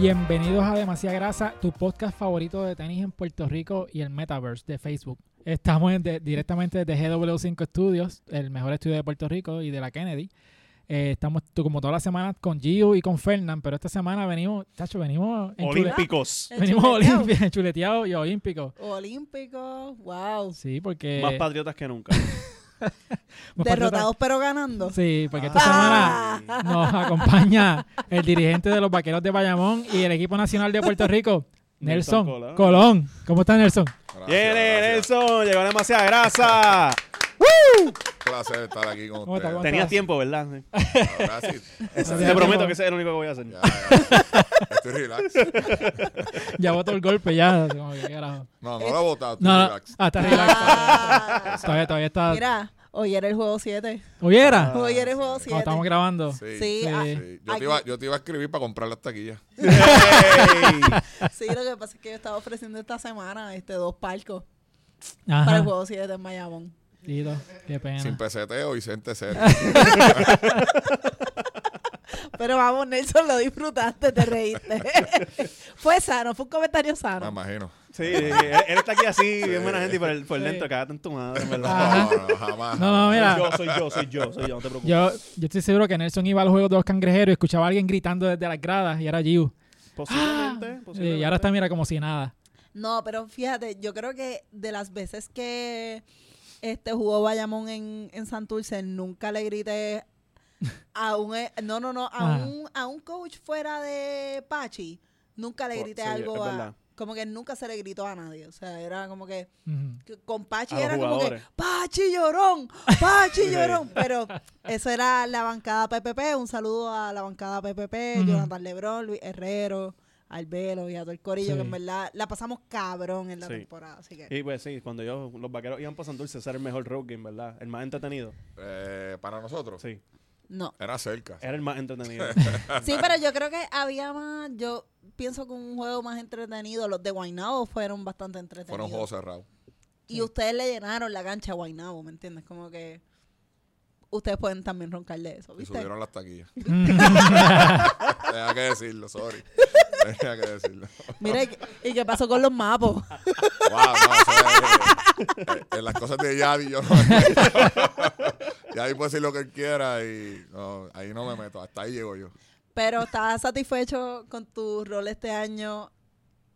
Bienvenidos a Demasiada Grasa, tu podcast favorito de tenis en Puerto Rico y el Metaverse de Facebook. Estamos en de- directamente desde GW5 Studios, el mejor estudio de Puerto Rico y de la Kennedy. Eh, estamos tú, como todas las semanas con Gio y con Fernand, pero esta semana venimos, tacho, venimos en chule- Olímpicos. venimos Enchuleteado. olimpi- chuleteados y olímpicos. Olímpico, wow. Sí, porque Más patriotas que nunca. Derrotados pero ganando. Sí, porque esta Ah. semana nos acompaña el dirigente de los Vaqueros de Bayamón y el equipo nacional de Puerto Rico, Nelson, Nelson Colón. Colón. ¿Cómo está Nelson? Gracias, ¡Viene, gracias. Nelson! Llegó demasiada grasa. Un placer estar aquí con ¿Cómo está? ustedes. ¿Cómo Tenías estás? tiempo, ¿verdad? Sí. Ahora sí, Te prometo que ese es el único que voy a hacer. ya, ya. Estoy relax. Ya botó el golpe, ya. como que. No, no lo he votado, estoy No, relax. Ah, está relax. Ah. Todavía, todavía está. Mira, hoy era el juego 7. ¿Hubiera? Ah. Hoy era el juego Cuando 7. estamos grabando. Sí, Sí, Sí. ah, sí. Yo, te iba, yo te iba a escribir para comprar las taquillas. Sí, lo que pasa es que yo estaba ofreciendo esta semana este dos palcos Ajá. para el juego 7 en Mayamón. Tito, qué pena. Sin peseteo y gente cero. Pero vamos, Nelson, lo disfrutaste, te reíste. fue sano, fue un comentario Me sano. imagino. Sí, él, él está aquí así, bien buena gente, y por el, por el Sí. dentro, cágate en tu madre, en verdad. Ajá. No, no, jamás. No, no, mira. Soy yo, soy yo, soy yo, soy yo, no te preocupes. Yo, yo estoy seguro que Nelson iba a los juegos de los cangrejeros y escuchaba a alguien gritando desde las gradas y era Giu. Posiblemente, Sí, posiblemente. y ahora está, mira, como si nada. No, pero fíjate, yo creo que de las veces que este jugó Bayamón en, en Santurce, nunca le grité a un e- no, no, no, a Ajá. un, a un coach fuera de Pachi, nunca le Oh, grité sí, algo a, como que nunca se le gritó a nadie, o sea, era como que con Pachi A era como que. Pachi llorón, Pachi llorón, pero eso era la bancada PPP, un saludo a la bancada PPP. Jonathan Lebrón, Luis Herrero, Albelo y a todo el corillo, Sí. que en verdad la pasamos cabrón en la Sí. temporada, así que Y pues sí, cuando yo, los vaqueros iban Santurce, ese era el mejor road game, ¿verdad? El más entretenido. Eh, para nosotros, Sí, no. era cerca. era el más entretenido. Sí, pero yo creo que había más, yo pienso que un juego más entretenido, los de Guaynabo fueron bastante entretenidos. Fueron juegos cerrados. Y ustedes le llenaron la cancha a Guaynabo, ¿me entiendes? Como que ustedes pueden también roncar de eso, Y ¿viste? subieron las taquillas. Tenía que decirlo, sorry. Tenía que decirlo. Mira, ¿y qué- ¿y qué pasó con los mapos? Wow, no, eso es, eh, en las cosas de Yadi yo no. Yadi puede decir lo que quiera y no, ahí no me meto. Hasta ahí llego yo. Pero ¿estás satisfecho con tu rol este año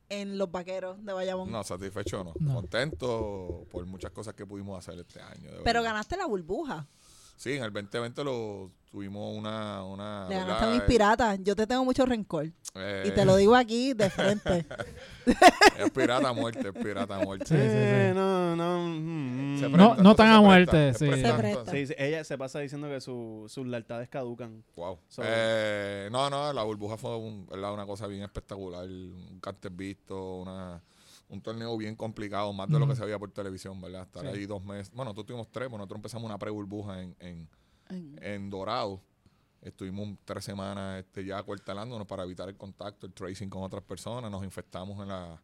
en los vaqueros de Bayamón? No, satisfecho no. No. Contento por muchas cosas que pudimos hacer este año. de Pero ganaste la burbuja. Sí, en el 2020 lo tuvimos una... una Le ¿verdad? ganaste a mis piratas. Yo te tengo mucho rencor. Eh, Y te lo digo aquí de frente. Es pirata a muerte, es pirata a muerte. Sí, sí, sí. Eh, no, no. mm, Se mm. No- no tan a muerte, presta, Se presta. entonces. Sí, sí, ella se pasa diciendo que su- sus lealtades caducan. Wow. So- Eh, no, no, la burbuja fue un- ¿verdad? una cosa bien espectacular. Un cantes visto, una, un torneo bien complicado, más de lo que se veía por televisión, ¿verdad? Estar Sí. ahí dos meses. Bueno, nosotros tuvimos tres, pero nosotros empezamos una pre-burbuja en, en, En Dorado. Estuvimos tres semanas este, ya acuartelándonos para evitar el contacto, el tracing con otras personas. Nos infectamos en la,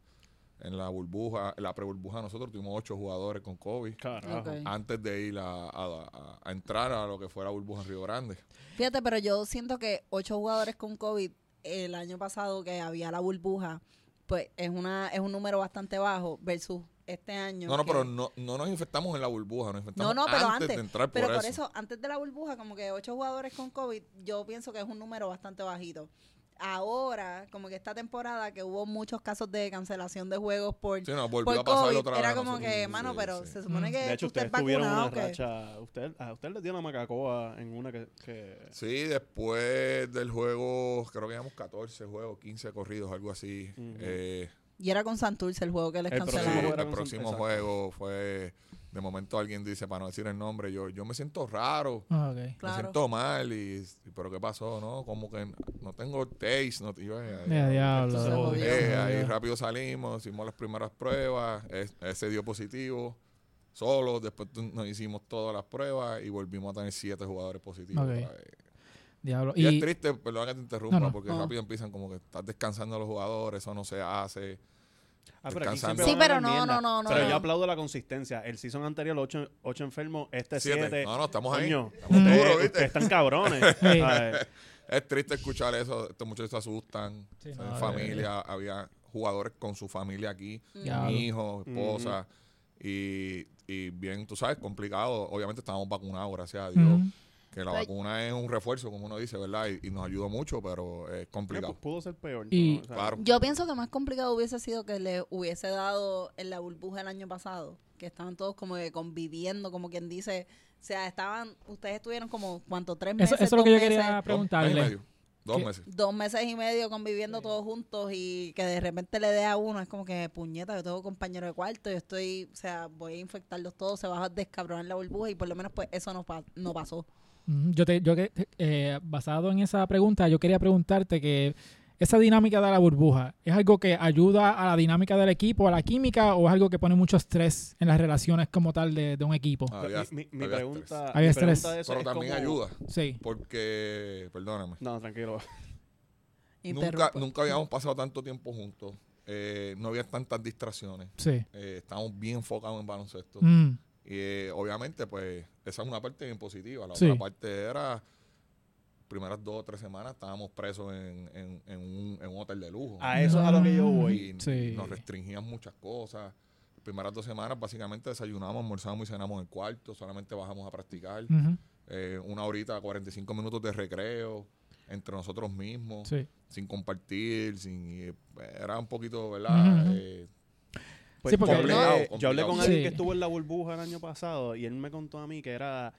en la burbuja, en la pre-burbuja. Nosotros tuvimos ocho jugadores con COVID antes de ir a, a- a- a entrar a lo que fuera burbuja en Río Grande. Fíjate, pero yo siento que ocho jugadores con COVID el año pasado que había la burbuja, pues es una es un número bastante bajo versus este año. No, no, que- pero no, no nos infectamos en la burbuja, nos infectamos No, no, pero antes, antes. de entrar por, Pero por eso. eso, antes de la burbuja, como que ocho jugadores con COVID, yo pienso que es un número bastante bajito. Ahora, como que esta temporada que hubo muchos casos de cancelación de juegos por, Sí, nos volvió por a pasar COVID, otra era como nosotros, que, sí, mano, pero sí. se supone Mm. que De hecho, usted ustedes es tuvieron una racha. Usted, a usted le dio una macacoa en una que. que Sí, después del juego, creo que llevamos 14 juegos, 15 corridos, algo así. Ujú. Eh, Y era con Santurce el juego que les El próximo el próximo exacto. juego fue, de momento alguien dice, para no decir el nombre, yo, yo me siento raro. Ah, ok. Me Claro. siento mal y, y- pero qué pasó, ¿no? Como que no tengo taste, no yo, eh, Ya, diablo. Eh, ahí rápido salimos, hicimos las primeras pruebas, es- ese dio positivo, solo, después nos hicimos todas las pruebas y volvimos a tener siete jugadores positivos. Ok. otra vez. Diablo. Y, Y, es triste, perdón que te interrumpa, No, no. porque No. rápido empiezan como que estás descansando a los jugadores, eso no se hace. Ah, pero aquí Descansando. siempre Sí, pero no, no, no, no, Pero no. yo aplaudo la consistencia. El season anterior, 8 ocho, enfermos, este Siete. 7. No, no, estamos ahí. Coño, Estamos ustedes, duros, ¿viste? ustedes están cabrones. Sí. ¿sabes? es triste escuchar eso. Estos muchachos se asustan. Sí, son no, familia. Había jugadores con su familia aquí. Diablo. Mi hijo, esposa. y, y bien, tú sabes, complicado. Obviamente estamos vacunados, gracias a Dios. Que la vacuna es un refuerzo, como uno dice, ¿verdad? Y, y nos ayuda mucho, pero es Eh, complicado. pu- Pudo ser peor. Y- ¿no? O sea, Claro. Yo pienso que más complicado hubiese sido que le hubiese dado en la burbuja el año pasado, que estaban todos como que conviviendo, como quien dice, o sea, estaban, ustedes estuvieron como, ¿cuánto? ¿Tres meses? eso es lo que dos yo quería meses, Dos meses y preguntarle. medio. Dos ¿Qué? meses. Dos meses y medio conviviendo todos juntos y que de repente le dé a uno, es como que, puñeta, yo tengo compañero de cuarto, yo estoy, o sea, voy a infectarlos todos, se va a descabronar la burbuja y por lo menos pues eso no, pa- no pasó. Yo te, yo que, eh, basado en esa pregunta, yo quería preguntarte que esa dinámica de la burbuja, ¿es algo que ayuda a la dinámica del equipo, a la química, o es algo que pone mucho estrés en las relaciones como tal de, de un equipo? Había- mi, mi- había pregunta, Había mi estrés. pregunta de eso Pero es también como- ayuda, Sí. porque, perdóname, No, tranquilo. nunca, nunca habíamos pasado tanto tiempo juntos. eh, no había tantas distracciones. Sí. eh, estábamos bien enfocados en baloncesto. Mm, Y eh, obviamente, pues, esa es una parte bien positiva. La Sí. otra parte era, primeras dos o tres semanas estábamos presos en, en- en un, en un hotel de lujo. A eso es a lo que yo voy. y, Mm, Sí. nos restringían muchas cosas. Las primeras dos semanas básicamente desayunamos, almorzamos y cenamos en el cuarto, solamente bajamos a practicar. ujú, Eh, una horita, 45 minutos de recreo entre nosotros mismos, Sí. sin compartir, sin y, eh, era un poquito, ¿verdad? Eh, Pues Sí, porque- yo, hablé, Complicado, yo hablé con alguien Sí. que estuvo en la burbuja el año pasado y él me contó a mí que era,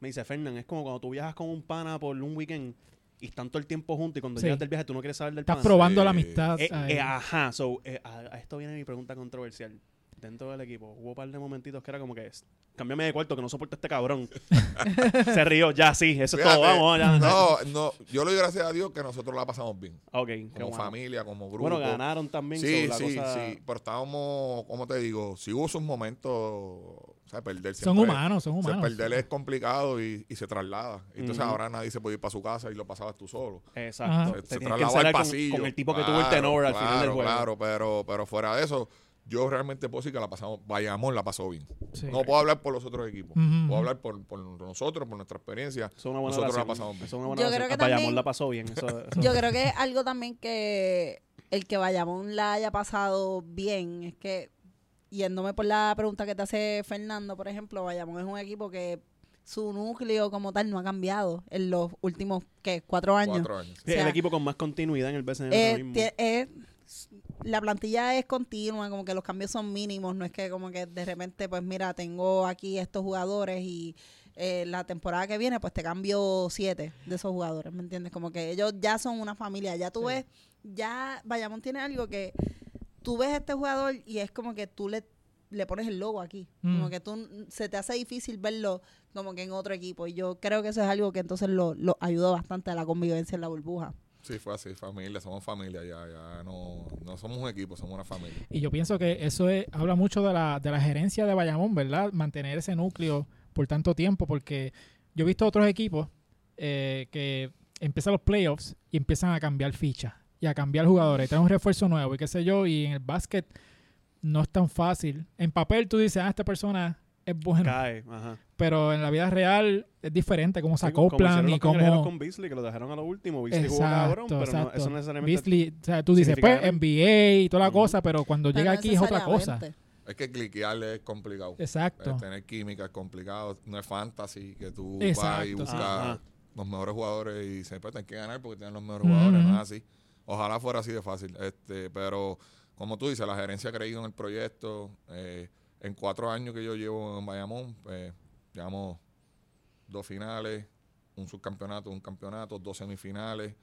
me dice, Fernán, es como cuando tú viajas con un pana por un weekend y están todo el tiempo juntos y cuando Sí. llegas del viaje tú no quieres saber del Estás pana. probando la amistad. Eh, eh, ajá, so, eh, a, a esto viene mi pregunta controversial. Dentro del equipo hubo un par de momentitos que era como que, cámbiame de cuarto que no soporto a este cabrón. Se rió, ya sí, eso es todo, vamos, ya. No, no, yo le doy gracias a Dios que nosotros la pasamos bien. Ok, Como bueno. familia, como grupo. Bueno, ganaron también. Sí, so, la sí, cosa- sí. Pero estábamos, ¿cómo te digo? Si hubo sus momentos, o sea, perder son humanos, son o sea, humanos. perder es complicado y, y se traslada. Entonces ahora nadie se puede ir para su casa y lo pasabas tú solo. Exacto. Se, se trasladaba al con- pasillo. Con, el tipo que tuvo el tenor al final del claro, juego. Claro, pero, pero fuera de eso, yo realmente puedo decir que la pasamos, Bayamón la pasó bien. Sí. No puedo hablar por los otros equipos. Puedo hablar por, por nosotros, por nuestra experiencia. Eso es una buena Nosotros la pasamos bien. Eso es una buena Yo creo que A Bayamón también- la pasó bien. Eso, eso- Yo creo que es algo también que el que Bayamón la haya pasado bien es que, yéndome por la pregunta que te hace Fernando, por ejemplo, Bayamón es un equipo que su núcleo como tal no ha cambiado en los últimos, ¿qué? Cuatro años. Cuatro años. Sí, o sea, el equipo con más continuidad en el BCN Eh, la plantilla es continua, como que los cambios son mínimos, no es que como que de repente, pues mira, tengo aquí estos jugadores y eh, la temporada que viene, pues te cambio siete de esos jugadores, ¿me entiendes? Como que ellos ya son una familia, ya tú Sí. ves, ya Bayamón tiene algo que tú ves a este jugador y es como que tú le, le pones el logo aquí, como Mm. que tú se te hace difícil verlo como que en otro equipo y yo creo que eso es algo que entonces lo, lo ayudó bastante a la convivencia en la burbuja. Sí, fue así, familia, somos familia ya, ya no, no somos un equipo, somos una familia. Y yo pienso que eso es- habla mucho de la, de la gerencia de Bayamón, ¿verdad? Mantener ese núcleo por tanto tiempo, porque yo he visto otros equipos eh, que empiezan los playoffs y empiezan a cambiar fichas y a cambiar jugadores, traen un refuerzo nuevo y qué sé yo, y en el básquet no es tan fácil. En papel tú dices, ah, esta persona es buena, Cae, ajá. pero en la vida real es diferente cómo se Sí, como acoplan y cómo... con Beasley, que lo dejaron a lo último. Beasley jugó Exacto, cabrón, pero no, exacto. eso no necesariamente... Beasley, o sea, tú dices, pues. NBA y toda la cosa, pero cuando Pero llega no aquí es otra cosa. Es que cliquearle es complicado. Exacto. Eh, tener química es complicado. No es fantasy que tú vas y Exacto, buscas. Ajá. los mejores jugadores y dices, pues tienes que ganar porque tienen los mejores jugadores. No es así. Ojalá fuera así de fácil. este Pero, como tú dices, la gerencia ha creído en el proyecto. Eh, en cuatro años que yo llevo en Bayamón, pues llevamos dos finales, un subcampeonato, un campeonato, dos semifinales.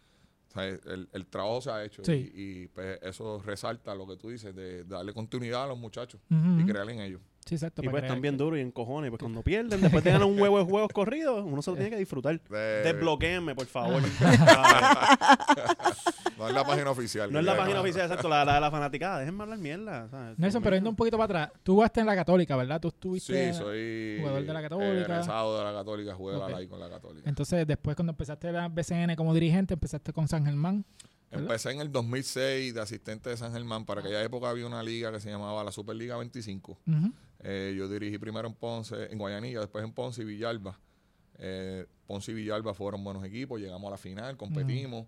O sea, el, el trabajo se ha hecho Sí. y, y, pues, eso resalta lo que tú dices, de darle continuidad a los muchachos y creer en ellos. Sí, exacto. Y pues están bien duros y en cojones. Pues cuando pierden, después de ganar un huevo de juegos corridos, uno se lo tiene que disfrutar. De- Desbloqueenme, por favor. No es la página oficial. no es la página oficial, exacto, la, la de la fanaticada. Déjenme hablar mierda. ¿sabes? Nelson, pero yendo un poquito para atrás, tú jugaste en la Católica, ¿verdad? Tú estuviste. Sí, soy jugador de la Católica. egresado de la Católica, jugué Ok. la con la Católica. Entonces, después, cuando empezaste la BCN como dirigente, empezaste con San Germán. ¿verdad? Empecé en el 2006 de asistente de San Germán. Para aquella época había una liga que se llamaba la Superliga 25. Ujú. Eh, yo dirigí primero en Ponce, en Guayanilla, después en Ponce y Villalba. Eh, Ponce y Villalba fueron buenos equipos, llegamos a la final, competimos.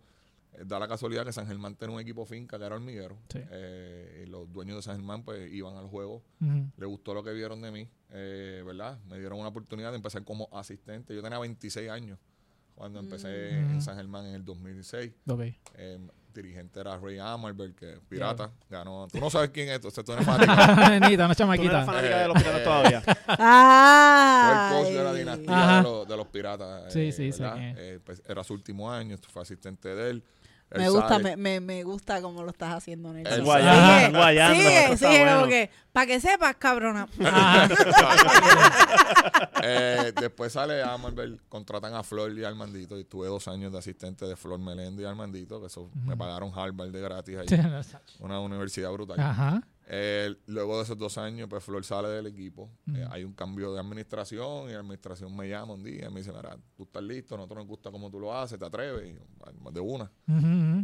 Eh, Da la casualidad que San Germán tenía un equipo finca que era hormiguero. Sí. Y los dueños de San Germán pues iban al juego. Ujú. Le gustó lo que vieron de mí, ¿verdad? Me dieron una oportunidad de empezar como asistente. Yo tenía 26 años cuando empecé Mm. en San Germán en el 2006. Ok. Dirigente era Ray Amarberg, que es pirata. Ganó. Tú no sabes quién es, entonces tú eres fanático. Nenita, una Tú no eres chamaquita. fanática de los Eh, piratas todavía. Fue el coach de la dinastía de los, de los piratas. Sí, eh, sí, es. Eh, pues, era su último año, fue asistente de él. Me gusta, me, me, me gusta cómo lo estás haciendo, Nelson. Sale- Sigue, sigue, como que, para que sepas, cabrona. Eh, después sale Amarberg, contratan a Flor y Armandito. Y tuve dos años de asistente de Flor Meléndez y Armandito, que eso me pagaron Harvard de gratis ahí. Una universidad brutal. Ajá. Eh, luego de esos dos años, pues Flor sale del equipo. Eh, hay un cambio de administración y la administración me llama un día y me dice, mira, tú estás listo, a nosotros nos gusta cómo tú lo haces, te atreves. Y yo, "Ah, de una.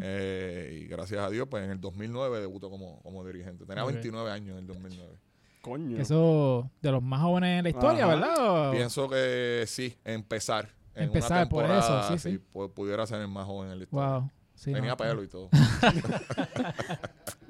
Eh, y gracias a Dios, pues en el 2009 debutó como, como dirigente. Tenía Ok. 29 años en el 2009. Coño. Eso de los más jóvenes en la historia, Ajá. ¿verdad? O- Pienso que sí, empezar. En Empezar una por temporada, eso, sí, sí. pu- pudiera ser el más joven en la historia. Wow. Sí, Tenía no. pelo y todo.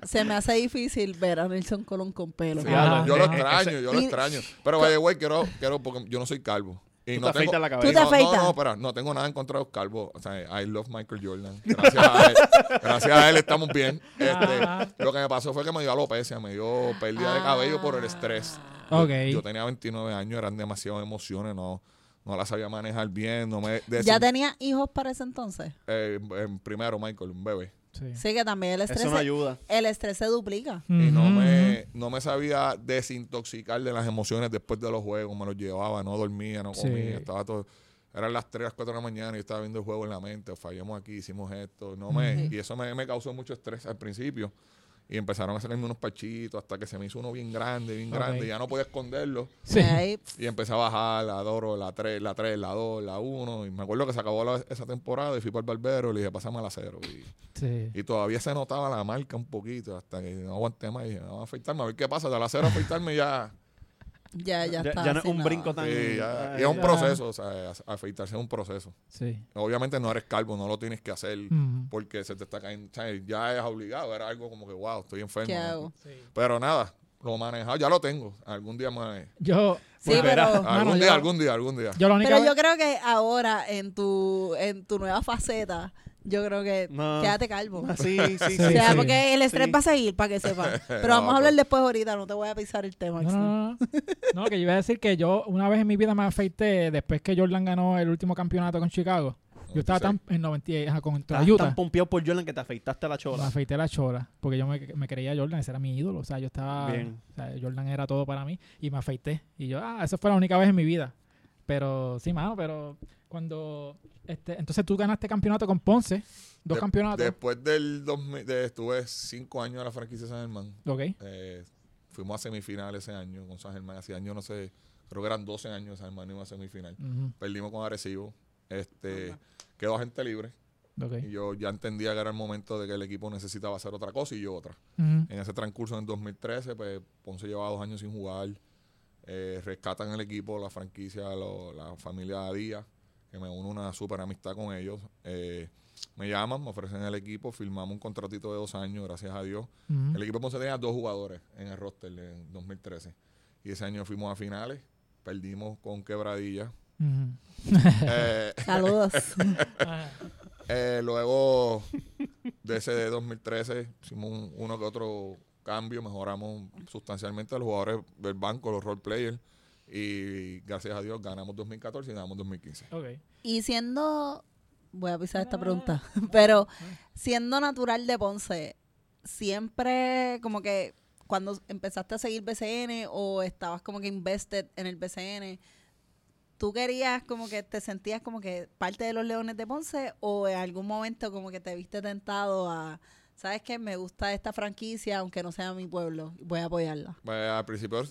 Se me hace difícil ver a Nelson Colón con pelo. Sí, yo lo Ese- extraño, yo lo extraño. Pero, the way, quiero, quiero, porque yo no soy calvo. Y Tú no te tengo, afeitas la ¿Tú cabeza. te no, afeitas? no, no, espera, no tengo nada en contra de los calvos. O sea, I love Michael Jordan. Gracias a él, gracias a él estamos bien. Este, Ajá. lo que me pasó fue que me dio alopecia, me dio pérdida de cabello por el estrés. Yo- Ok. Yo, tenía 29 años, eran demasiadas emociones, no, no las sabía manejar bien. No me ¿Ya tenía hijos para ese entonces? eh, primero, Michael, un bebé. Sí. Sí, que también el estrés, Eso no se, ayuda. el estrés se duplica. Y no me, no me sabía desintoxicar de las emociones después de los juegos. Me los llevaba, no dormía, no Sí. comía. Estaba todo. Eran las 3, las 4 de la mañana y yo estaba viendo el juego en la mente. Fallamos aquí, hicimos esto. No me. Y eso me, me causó mucho estrés al principio. Y empezaron a sacarme unos parchitos hasta que se me hizo uno bien grande, bien grande. Ya no podía esconderlo. Sí. Ahí, Y empecé a bajar la 2, la 3, la 3, la 2, la 1. Y me acuerdo que se acabó la- esa temporada y fui para el barbero y le dije, pásame a la 0. Y, Sí. y todavía se notaba la marca un poquito hasta que no aguanté más y dije, vamos a afeitarme a ver qué pasa. De la 0 a afeitarme ya, ya, ya, Ya, está. ya no es un brinco tan. sí, ya- Ay, y es un proceso. O sea, afeitarse es un proceso. Sí. Obviamente no eres calvo, no lo tienes que hacer porque se te está cayendo. o sea, ya es obligado, era algo como que, wow, estoy enfermo. ¿Qué ¿no? hago? Pero nada, lo manejado, ya lo tengo. Algún día me... Yo, Sí, Volverá. pero, Algún Mano, día, yo- algún día, algún día. pero vez- yo creo que ahora en tu, en tu nueva faceta, yo creo que No. quédate calvo. Ah, Sí, sí, sí. Sí, o sea, sí. porque el estrés Sí. va a seguir, para que sepas. Pero No, vamos a hablar después ahorita, no te voy a pisar el tema. No, no, no. No, que yo iba a decir que yo una vez en mi vida me afeité después que Jordan ganó el último campeonato con Chicago. Yo estaba tan en 90 ajá, contra Estás Utah. tan pompeado por Jordan que te afeitaste la Me chola. afeité la chola porque yo me, me creía Jordan, ese era mi ídolo. O sea, yo estaba. Bien. o sea, Jordan era todo para mí y me afeité. Y yo, ah, esa fue la única vez en mi vida. Pero sí, mano, pero cuando. este Entonces tú ganaste campeonato con Ponce, dos De- campeonatos. Después del 2000, de, estuve cinco años en la franquicia San Germán. ok. Eh, fuimos a semifinales ese año con San Germán. Hace años, no sé, creo que eran 12 años San Germán iba a semifinal. Perdimos con Arecibo. Este, quedó agente libre. ok. Y yo ya entendía que era el momento de que el equipo necesitaba hacer otra cosa y yo otra. En ese transcurso, en 2013, pues Ponce llevaba dos años sin jugar. Eh, rescatan el equipo, la franquicia, lo- la familia Díaz, que me une una súper amistad con ellos. Eh, me llaman, me ofrecen el equipo, firmamos un contratito de dos años, gracias a Dios. El equipo de Ponce tenía dos jugadores en el roster en 2013. Y ese año fuimos a finales, perdimos con quebradilla. Eh, Saludos. Eh, luego de ese de 2013 hicimos un- uno que otro cambio, mejoramos sustancialmente a los jugadores del banco, los role players. Y gracias a Dios ganamos 2014 y ganamos 2015. ok. y siendo, voy a pisar esta pregunta, pero siendo natural de Ponce, siempre como que cuando empezaste a seguir BCN o estabas como que invested en el BCN, ¿tú querías como que te sentías como que parte de los Leones de Ponce o en algún momento como que te viste tentado a, sabes que me gusta esta franquicia aunque no sea mi pueblo, voy a apoyarla? Pues, al principio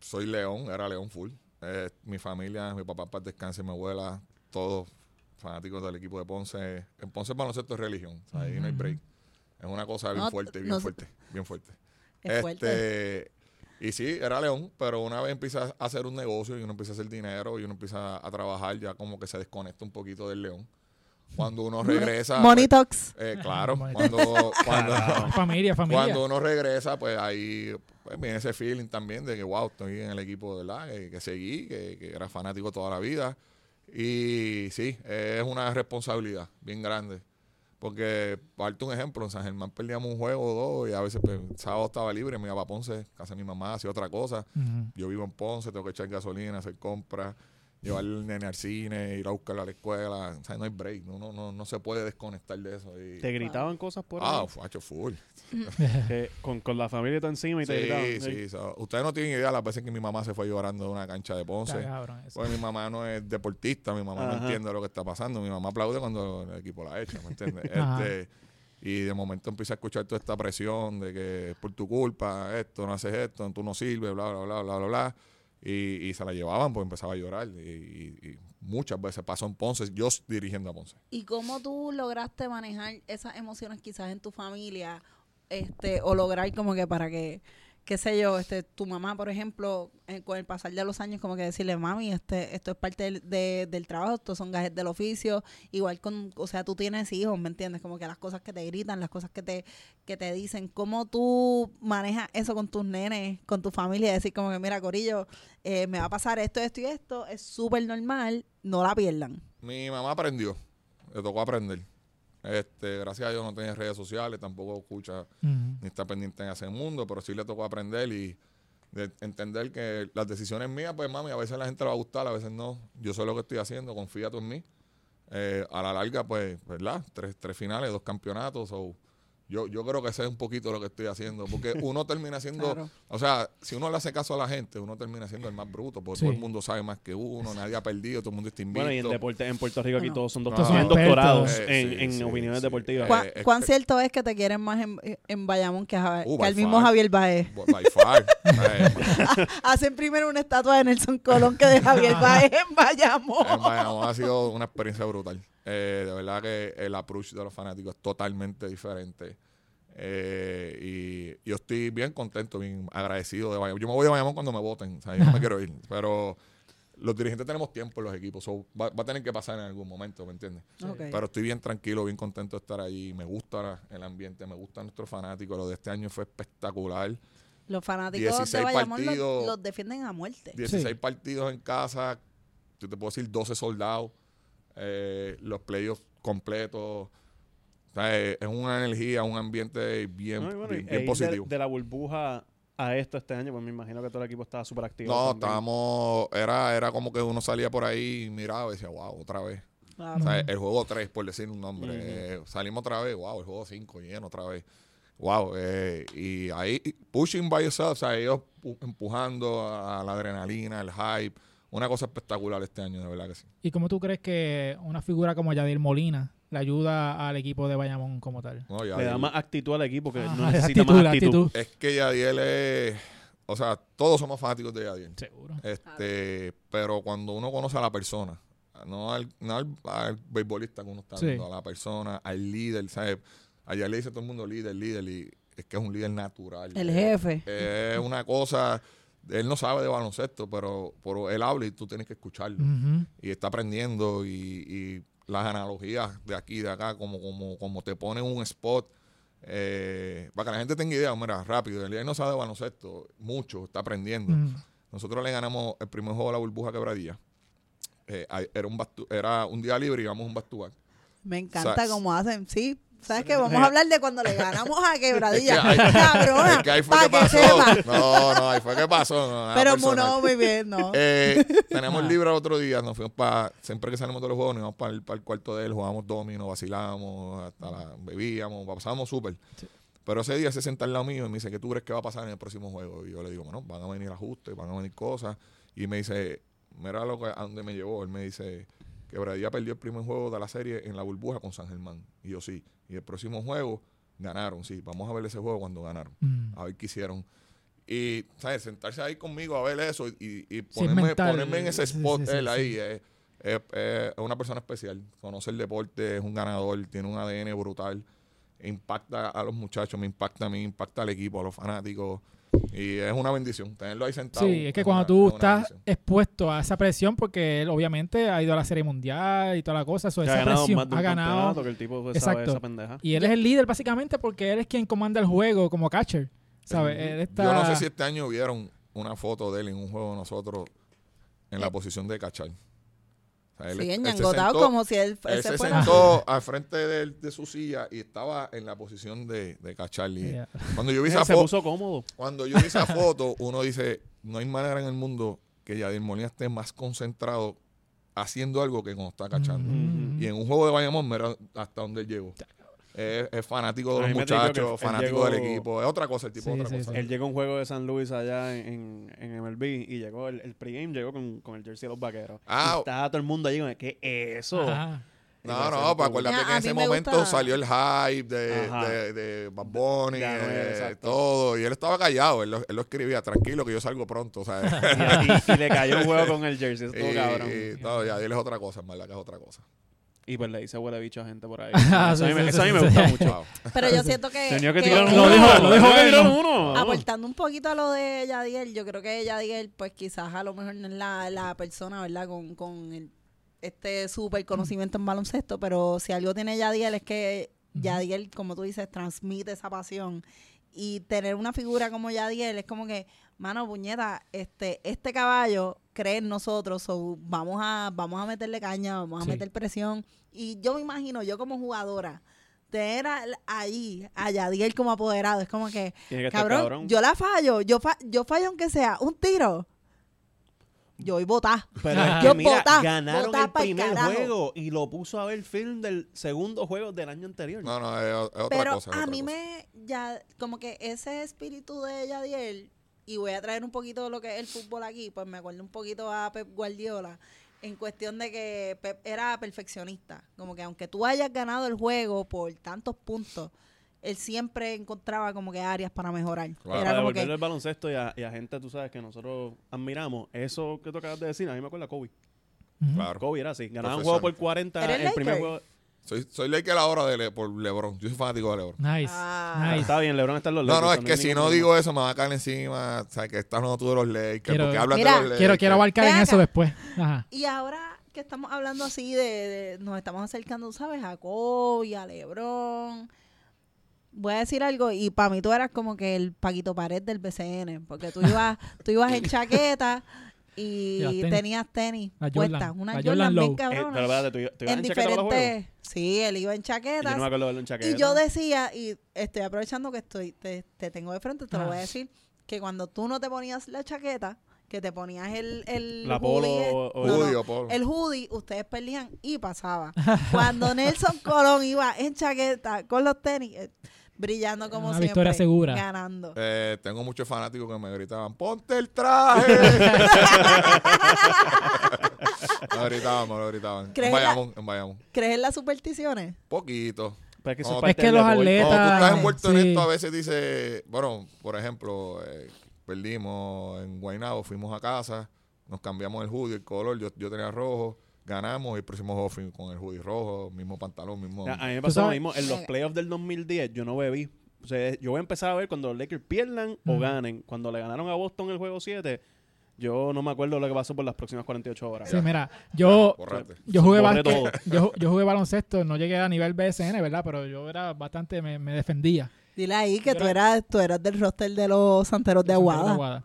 soy león, era león full. Eh, mi familia, mi papá para descanse, mi abuela, todos fanáticos del equipo de Ponce. En Ponce baloncesto es religión, o sea, ahí no hay break. Es una cosa bien No, fuerte, bien no- fuerte, bien fuerte. Es fuerte. Este, Y sí, era León, pero una vez empieza a hacer un negocio y uno empieza a hacer dinero y uno empieza a trabajar, ya como que se desconecta un poquito del León. Cuando uno regresa... Money pues, Talks. eh, claro, cuando, cuando, familia, familia. cuando uno regresa, pues ahí pues, viene ese feeling también de que, wow, estoy en el equipo, ¿verdad? Que, que seguí, que, que era fanático toda la vida. Y sí, es una responsabilidad bien grande. Porque, para darte un ejemplo, en San Germán perdíamos un juego o dos y a veces pues, el sábado estaba libre, me iba para Ponce, casa de mi mamá, hacía otra cosa. Yo vivo en Ponce, tengo que echar gasolina, hacer compras, llevar el nene al cine, ir a buscarlo a la escuela. O sea, no hay break, no, no, no, no se puede desconectar de eso. Y, Te gritaban cosas por ah, ahí. facho, full. con, con la familia está encima y te Sí, gritaban. sí. so, ustedes no tienen idea las veces que mi mamá se fue llorando de una cancha de Ponce. Cabrón. Porque mi mamá no es deportista, mi mamá no entiende lo que está pasando. Mi mamá aplaude cuando el equipo la echa, ¿me entiendes? Este, y de momento empieza a escuchar toda esta presión de que es por tu culpa, esto, no haces esto, tú no sirves, bla, bla, bla, bla, bla, bla. Y, y se la llevaban, pues empezaba a llorar. Y, y- muchas veces pasó en Ponce, yo dirigiendo a Ponce. ¿Y cómo tú lograste manejar esas emociones quizás en tu familia? Este, o lograr como que para que, qué sé yo, este, tu mamá, por ejemplo, eh, con el pasar de los años, como que decirle, mami, este, esto es parte del, de- del trabajo, estos son gajes del oficio, igual con, o sea, tú tienes hijos, ¿me entiendes? Como que las cosas que te gritan, las cosas que te, que te dicen, ¿cómo tú manejas eso con tus nenes, con tu familia? Decir como que, mira, Corillo, eh, me va a pasar esto, esto y esto, es súper normal, no la pierdan. Mi mamá aprendió, le tocó aprender. Este, gracias a Dios no tiene redes sociales, tampoco escucha ni está pendiente en ese mundo, pero sí le tocó aprender y de entender que las decisiones mías, pues mami, a veces la gente le va a gustar, a veces no. Yo sé lo que estoy haciendo, confía tú en mí. Eh, a la larga, pues, ¿verdad? Tres, tres finales, dos campeonatos. o yo, yo creo que sé un poquito lo que estoy haciendo, porque uno termina siendo, Claro. o sea, si uno le hace caso a la gente, uno termina siendo el más bruto, porque Sí. todo el mundo sabe más que uno, nadie ha perdido, todo el mundo está invicto. Bueno, y en deporte, en Puerto Rico aquí todos son doctores, son doctorados en, Eh, en sí, opiniones sí. deportivas. ¿Cuán, eh, cuán cierto es que te quieren más en, en Bayamón que, a- Uh, que al mismo. Javier Baez? By far. Hacen primero una estatua de Nelson Colón que de Javier Baez en Bayamón. En Bayamón ha sido una experiencia brutal. Eh, de verdad que el approach de los fanáticos es totalmente diferente. Eh, y yo estoy bien contento, bien agradecido de Bayamón. Yo me voy de Bayamón cuando me voten, o sea, yo no me quiero ir. Pero los dirigentes tenemos tiempo en los equipos, so va, va a tener que pasar en algún momento, ¿me entiendes? Pero estoy bien tranquilo, bien contento de estar ahí. Me gusta la- el ambiente, me gustan nuestros fanáticos. Lo de este año fue espectacular. Los fanáticos 16 de Bayamón los, partidos. los defienden a muerte. 16 partidos en casa, yo te puedo decir 12 soldados, eh, los playoffs completos. O sea, eh, es una energía, un ambiente bien, No, bueno, bien, y bien positivo. De, de la burbuja a esto este año, pues me imagino que todo el equipo estaba súper activo. no, también. estábamos, era, era como que uno salía por ahí y miraba y decía, wow, otra vez. Claro. O sea, el juego 3, por decir un nombre. Eh, salimos otra vez, wow, el juego 5 lleno otra vez. Wow, eh, y ahí, pushing by yourself, o sea, ellos pu- empujando a la adrenalina, el hype. Una cosa espectacular este año, de verdad que sí. ¿Y cómo tú crees que una figura como Yadier Molina le ayuda al equipo de Bayamón como tal? No, Le da más actitud al equipo que no la necesita actitud, más actitud. actitud. Es que Yadiel es. O sea, todos somos fanáticos de Yadiel. Seguro. Este, pero cuando uno conoce a la persona, no al, no al, al beisbolista que uno está Sí. viendo, a la persona, al líder, ¿sabes? Allá le dice todo el mundo líder, líder, y es que es un líder natural. El jefe. Es una cosa. Él no sabe de baloncesto, pero, pero él habla y tú tienes que escucharlo. Y está aprendiendo y, y las analogías de aquí, de acá, como, como, como te ponen un spot. eh, para que la gente tenga idea, mira, rápido, él no sabe de baloncesto, mucho, está aprendiendo. Ujú. Nosotros le ganamos el primer juego a la burbuja quebradilla. Eh, era, un era un día libre y íbamos un back to back. Me encanta Sa- cómo hacen. Sí, ¿sabes qué? Vamos a hablar de cuando le ganamos a Quebradilla. Cabrona, Es que ahí fue para que que, pasó. sepa. No, no, ahí fue que pasó. no, Pero no, muy bien, ¿no? Eh, tenemos Ah. libre el otro día, nos fuimos para, siempre que salimos de los juegos, nos íbamos para el, para el cuarto de él, jugábamos domino, vacilábamos, hasta la, bebíamos, pasábamos súper. Pero ese día se senta al lado mío y me dice, ¿qué tú crees que va a pasar en el próximo juego? Y yo le digo, bueno, van a venir ajustes, van a venir cosas. Y me dice, mira lo que, a dónde me llevó. Él me dice, Quebradilla perdió el primer juego de la serie en la burbuja con San Germán. Y yo, sí. Y el próximo juego, ganaron, sí. Vamos a ver ese juego cuando ganaron Mm. a ver qué hicieron. Y, ¿sabes? Sentarse ahí conmigo a ver eso y, y ponerme, ponerme en ese spot sí, él ahí. Es, es- es una persona especial. Conoce el deporte, es un ganador, tiene un ADN brutal. Impacta a los muchachos, me impacta a mí, impacta al equipo, a los fanáticos. Y es una bendición tenerlo ahí sentado. Sí, es que es cuando una- tú es estás bendición. expuesto a esa presión, porque él obviamente ha ido a la Serie Mundial y toda la cosa, so, Que esa ha ganado presión más de un ha ganado. que el tipo sabe Exacto. esa pendeja. Y él es el líder básicamente porque él es quien comanda el juego como catcher. ¿Sabes? Él está... Yo no sé si este año vieron una foto de él en un juego de nosotros en la Eh. posición de cachar. Sea, él- Sí, se enñangotado sentó- como si él, él Él se se sentó al frente de, él- de su silla y estaba en la posición de, de cachar. Y Yeah. Cuando yo vi esa se foto, puso cómodo. cuando yo vi esa foto, uno dice, no hay manera en el mundo que Yadir Molina esté más concentrado haciendo algo que cuando está cachando. Mm. Y en un juego de Bayamón, mira hasta dónde él llegó. Es, es fanático de los muchachos, fanático del equipo. Es otra cosa, el tipo Sí, otra sí, cosa. sí. Él llegó a un juego de San Luis allá en, en, en MLB y llegó el, el pregame, llegó con, con el jersey de los vaqueros. Ah, Y estaba todo el mundo allí con ¿qué es eso? Ajá. No, no, pues acuérdate Mira, que en ese momento gusta- salió el hype de, de, de Bad Bunny, Ya, eh, todo. Y él estaba callado, él lo, él lo escribía, tranquilo que yo salgo pronto, ¿sabes? y, y- y le cayó un juego con el jersey, eso estuvo y, cabrón. y todo, ya, él es otra cosa, en verdad que es otra cosa. Y pues le dice huele bicho a gente por ahí. Ah, eso, a mí, sí, me- sí, eso a mí sí, me sí. gusta mucho. Pero yo siento que. Tenía que que- tirar Lo uno. dijo- lo uno. Aportando un poquito a lo de Yadiel, yo creo que Yadiel, pues quizás a lo mejor no es la, la persona, ¿verdad? Con, con el- este súper conocimiento en baloncesto, pero si algo tiene Yadiel es que. Yadiel, como tú dices, transmite esa pasión. Y tener una figura como Yadiel es como que, mano, puñeta, este, este caballo cree en nosotros, so vamos a, vamos a meterle caña, vamos a Sí. meter presión. Y yo me imagino, yo como jugadora, tener a- ahí a Yadiel como apoderado, es como que, Tiene que estar cabrón, cabrón. yo la fallo, yo, fa- yo fallo aunque sea un tiro. Yo voy a votar. Pero es Yo que mira, botá, ganaron botá el primer juego y lo puso a ver film del segundo juego del año anterior. No, no, es, es otra Pero cosa. es a mí cosa. me, ya, como que ese espíritu de Yadiel, y voy a traer un poquito de lo que es el fútbol aquí, pues me acuerdo un poquito a Pep Guardiola, en cuestión de que Pep era perfeccionista. Como que aunque tú hayas ganado el juego por tantos puntos, él siempre encontraba como que áreas para mejorar. Claro. Era Para como devolverle que, el baloncesto y a, y a gente, tú sabes, que nosotros admiramos. Eso que tú acabas de decir, a mí me acuerda a Kobe. Claro. Kobe era así. Ganaba un juego por 40. ¿Eres El primer juego. Soy, soy Laker ahora de Le- por LeBron. Yo soy fanático de LeBron. Nice. Ah. nice. Está bien, LeBron está en los No, Lakers. no, es so que si no digo eso me va a caer encima. O sea, que estás hablando tú de los Lakers. Quiero- porque hablas Mira, de los Lakers. Quiero, quiero abarcar en eso después. Ajá. Y ahora que estamos hablando así de, de- nos estamos acercando, ¿sabes? A Kobe, a Lebron. Voy a decir algo y para mí tú eras como que el Paquito Pared del BCN, porque tú ibas, tú ibas en chaqueta Y las y tenis. tenías tenis La puestas, Jordan, una la Jordan, Jordan bien. Eh, cabrona, pero espérate, tú, tú ibas en en chaqueta a los juegos. diferentes, sí, él iba en Y Yo no me chaquetas acuerdo de en chaqueta. y yo decía y estoy aprovechando que estoy te, te tengo de frente, te lo Ah. voy a decir que cuando tú no te ponías la chaqueta, que te ponías el el La polo hoodie, o- o- no, no, Hoodie o polo. el hoodie, ustedes perdían y pasaba. Cuando Nelson Colón iba en chaqueta con los tenis, eh, brillando como Una siempre, victoria segura. ganando. Eh, tengo muchos fanáticos que me gritaban, ponte el traje. lo gritaban, me lo gritaban. En ¿Crees la- Bayamón, en Bayamón. ¿Crees en las supersticiones? Poquito. Pero es que, No, Es los atletas- Cuando tú estás envuelto en sí. esto, a veces dice, bueno, por ejemplo, eh, perdimos en Guaynabo, fuimos a casa, nos cambiamos el hoodie, el color, yo, yo tenía rojo, ganamos y el próximo juego con el hoodie rojo, mismo pantalón, mismo... Ya, A mí me pasó lo mismo. En los playoffs del 2010 yo no bebí. O sea, yo voy a empezar a ver cuando los Lakers pierdan o ganen. Cuando le ganaron a Boston el juego 7, yo no me acuerdo lo que pasó por las próximas 48 horas. Sí, mira, yo, yo jugué todo. yo, yo jugué baloncesto, no llegué a nivel BSN, ¿verdad? Pero yo era bastante, me, me defendía. Dile ahí que Yo tú era- eras, tú eras del roster de los santeros de Aguada. Aguada.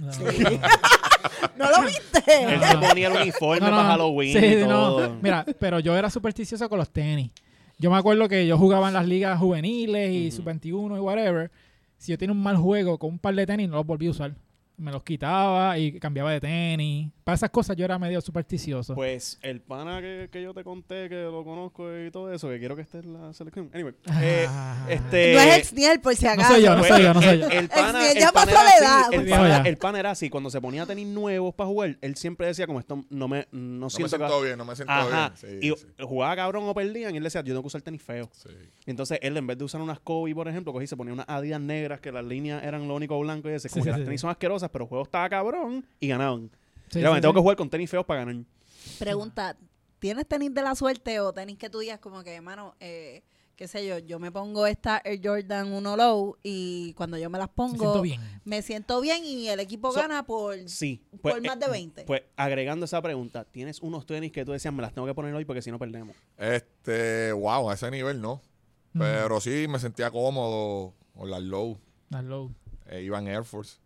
No, Sí. no, no. ¿No lo viste? Él se ponía el uniforme No, no, para no. Halloween Sí, y no. Mira, pero yo era supersticioso con los tenis. Yo me acuerdo que yo jugaba en las ligas juveniles y Ujú. sub-21 y whatever. Si yo tenía un mal juego con un par de tenis, no los volví a usar. Me los quitaba y cambiaba de tenis. Para esas cosas yo era medio supersticioso. Pues el pana que, que yo te conté, que lo conozco y todo eso, que quiero que esté en la selección. Anyway, eh, Ah. este... No es el Sniel, por si No acaso. soy yo, no Pues, soy yo, no soy yo. El, el pana, el ya pana pasó era la edad, así, el, pana, ya. el pana era así. Cuando se ponía tenis nuevos para jugar, él siempre decía como esto no me no No me siento que... siento bien, no me siento Ajá. bien. Sí, y sí, jugaba cabrón o perdían y él decía, yo tengo que usar tenis feo. sí. Entonces él en vez de usar unas Kobe, por ejemplo, cogí y se ponía unas Adidas negras que las líneas eran lo único blanco y ese, como Sí, que sí, las sí. tenis son asquerosas, pero el juego estaba cabrón y ganaban. Sí, Mira, sí, me tengo que jugar con tenis feos para ganar. Pregunta, ¿tienes tenis de la suerte o tenis que tú digas como que, hermano, eh, qué sé yo, yo me pongo esta Air Jordan 1 Low y cuando yo me las Me pongo, siento bien. me siento bien y el equipo So- gana por, Sí. por más de 20. Pues agregando esa pregunta, ¿tienes unos tenis que tú decías, me las tengo que poner hoy porque si no perdemos? Este, wow, a ese nivel no. Mm. Pero sí me sentía cómodo con las low. That's low. Eh, iba en Air Force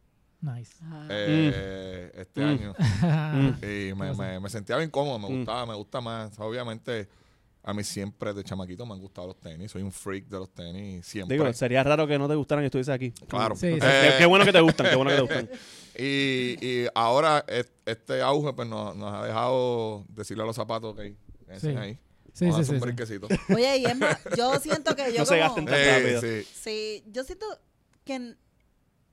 Nice. Eh, este Mm. año. Y me, me- me sentía bien cómodo, me gustaba, me gusta más. Obviamente, a mí siempre de chamaquito me han gustado los tenis. Soy un freak de los tenis, siempre. Digo, sería raro que no te gustaran y estuvieses aquí. Claro. Sí, Eh, sí. qué, qué bueno que te gustan, qué bueno que te gustan. Y, y ahora es- este auge pues nos, nos ha dejado decirle a los zapatos que Sí. ahí. Sí, sí, sí. Oye, y es más, yo siento que yo No se como- gasten tan Eh, rápido. sí. Sí, yo siento que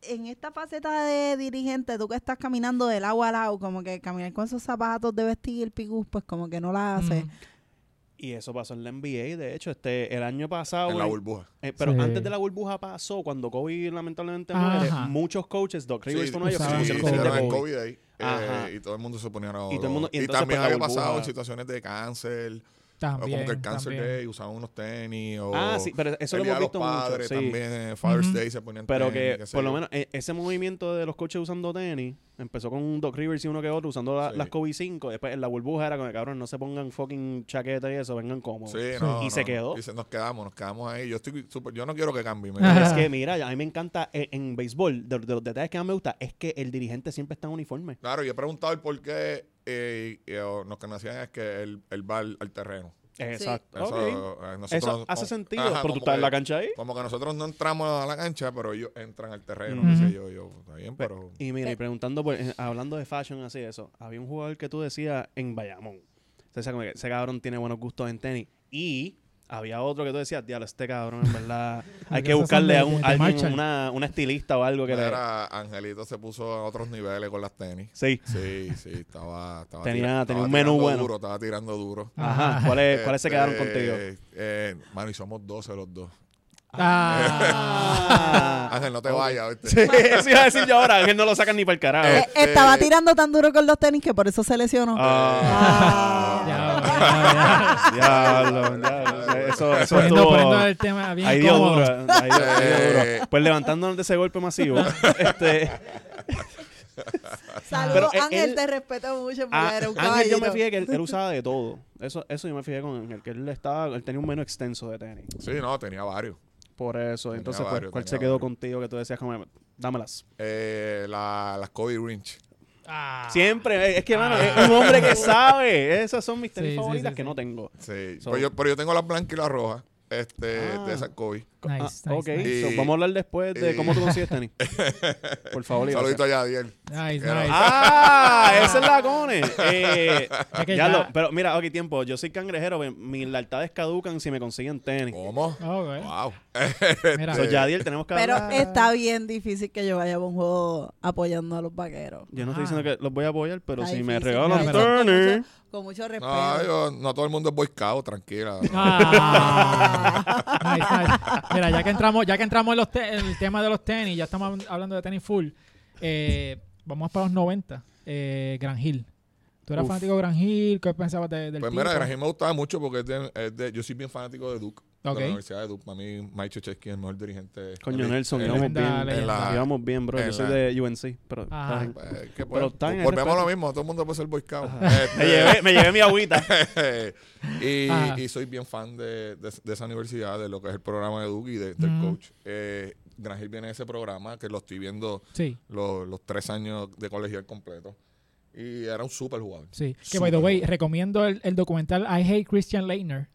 en, esta faceta de dirigente, tú que estás caminando del agua al agua, como que caminar con esos zapatos de vestir pigus, pues como que no la hace. Mm. Y eso pasó en la NBA, de hecho, este el año pasado. En la burbuja. eh, pero Sí. antes de la burbuja pasó, cuando Kobe lamentablemente Ajá. muere, muchos coaches, Doc Rivers Sí, fue uno de ellos, se pusieron el. COVID ahí. eh, y todo el mundo se ponía a Y todo el mundo- y y, entonces, también pues, había pasado en situaciones de cáncer. También. o como que el Cancer también. Day usaban unos tenis. O Ah, sí, pero eso el lo hemos visto los mucho. padres sí. también, eh, Father's Ujú. Day se ponían Pero tenis, que por lo yo. menos e- ese movimiento de los coaches usando tenis empezó con Doc Rivers y uno que otro usando la- Sí. las Kobe 5. Después en la burbuja era como que cabrón, no se pongan fucking chaqueta y eso, vengan cómodos. Sí, no, Y no, se quedó. Y se- nos quedamos, nos quedamos ahí. Yo estoy súper, yo no quiero que cambie. Es que mira, a mí me encanta eh, en béisbol, de, de los detalles que más me gusta, es que el dirigente siempre está en uniforme. Claro, y he preguntado el por qué. Eh, y, eh, lo que nos decían es que él, él va al, al terreno. Exacto. Eso, Ok. eh, nosotros- Eso hace como- sentido, ajá, pero tú estás en que- la cancha ahí. Como que nosotros no entramos a la cancha, pero ellos entran al terreno. Ujú. qué sé yo, yo, está bien, pero. Y mira, y preguntando, por- eh, hablando de fashion así, eso, había un jugador que tú decías en Bayamón. O sea, como que ese cabrón tiene buenos gustos en tenis. Y había otro que tú decías, diablo, este cabrón, en verdad, hay que buscarle a un alguien, una, una estilista o algo que le... Era, Angelito se puso a otros niveles con las tenis. Sí. Sí, sí, estaba. estaba Tenía- tira- tenía estaba un menú bueno. Duro, estaba tirando duro. Ajá. ¿Cuáles, ¿cuáles se quedaron Este, contigo? Eh, mano, y somos 12 los dos. Ah. Ángel, no te vayas, ¿viste? Sí, eso iba a decir yo ahora, Ángel no lo sacan ni para el carajo. Eh, Este- estaba tirando tan duro con los tenis que por eso se lesionó. Ah. Ya, ya, Diablo, diablo. Eso, eso Poniendo, estuvo... poniendo el tema bien Ahí dio duro, ahí dio, ahí dio duro. Eh. Pues levantándonos de ese golpe masivo, este, Saludos, Pero, eh, Ángel, él- te respeto mucho porque Ah, eres un Ángel, yo me fijé que él, él usaba de todo. Eso, eso yo me fijé con Ángel, que él estaba, él tenía un menú extenso de tenis. Sí, no, tenía varios. Por eso, Tenía entonces, pues, varios, ¿cuál tenía se quedó varios. contigo que tú decías como, dámelas? Eh, la, las Kobe Rinch. Ah. Siempre, eh, es que, mano, es un hombre que sabe. Esas son mis tenis Sí, sí, favoritas sí, que sí. no tengo. Sí. So- pero, yo, pero yo tengo las blancas y las rojas. Este, Ah. de esas Kobe. Nice, Ah, nice, ok, nice. so, Y- vamos a hablar después de y- cómo tú consigues tenis. Por favor, saludito allá, Adiel. Nice, nice. Ah, esa es la cone. Eh, Es que ya ya- lo- pero mira, ok, tiempo. Yo soy cangrejero. Mis lealtades caducan si me consiguen tenis. ¿Cómo? Ok. Wow. Mira, So, Yadiel, tenemos que Pero hablar. está bien difícil que yo vaya a un juego apoyando a los vaqueros. Yo no estoy Ah. diciendo que los voy a apoyar, pero Está si me regalan Mira, Con mucho- tenis. Con mucho respeto. No, yo- no todo el mundo es scout, tranquila. Ah. Nice, nice. Mira, ya que entramos, ya que entramos en, los te- el tema de los tenis, ya estamos hablando de tenis full. eh, vamos para los 90. Eh, Gran Hill. ¿Tú eras Uf. fanático de Gran Hill? ¿Qué pensabas de- del Pues tipo? mira, Graham me gustaba mucho porque es de, es de- yo soy bien fanático de Duke. De la Universidad de Duke. Para mí, Mike Krzyzewski es el mejor dirigente. Coño, en- Nelson, íbamos bien. íbamos bien, bro. Yo soy la- de UNC. Pero, Ajá. Pues, que, pues, volvemos a lo mismo, todo el mundo puede ser boy scout. Ajá. Este, me, llevé, me llevé mi agüita. y, soy bien fan de, de- de esa universidad, de lo que es el programa de Duke y de- del coach. Eh, Gran Hill viene de ese programa que lo estoy viendo Sí, los, los tres años de colegial completo. Y era un súper jugador. sí. Que, by the way, recomiendo el, el documental I Hate Christian Leitner.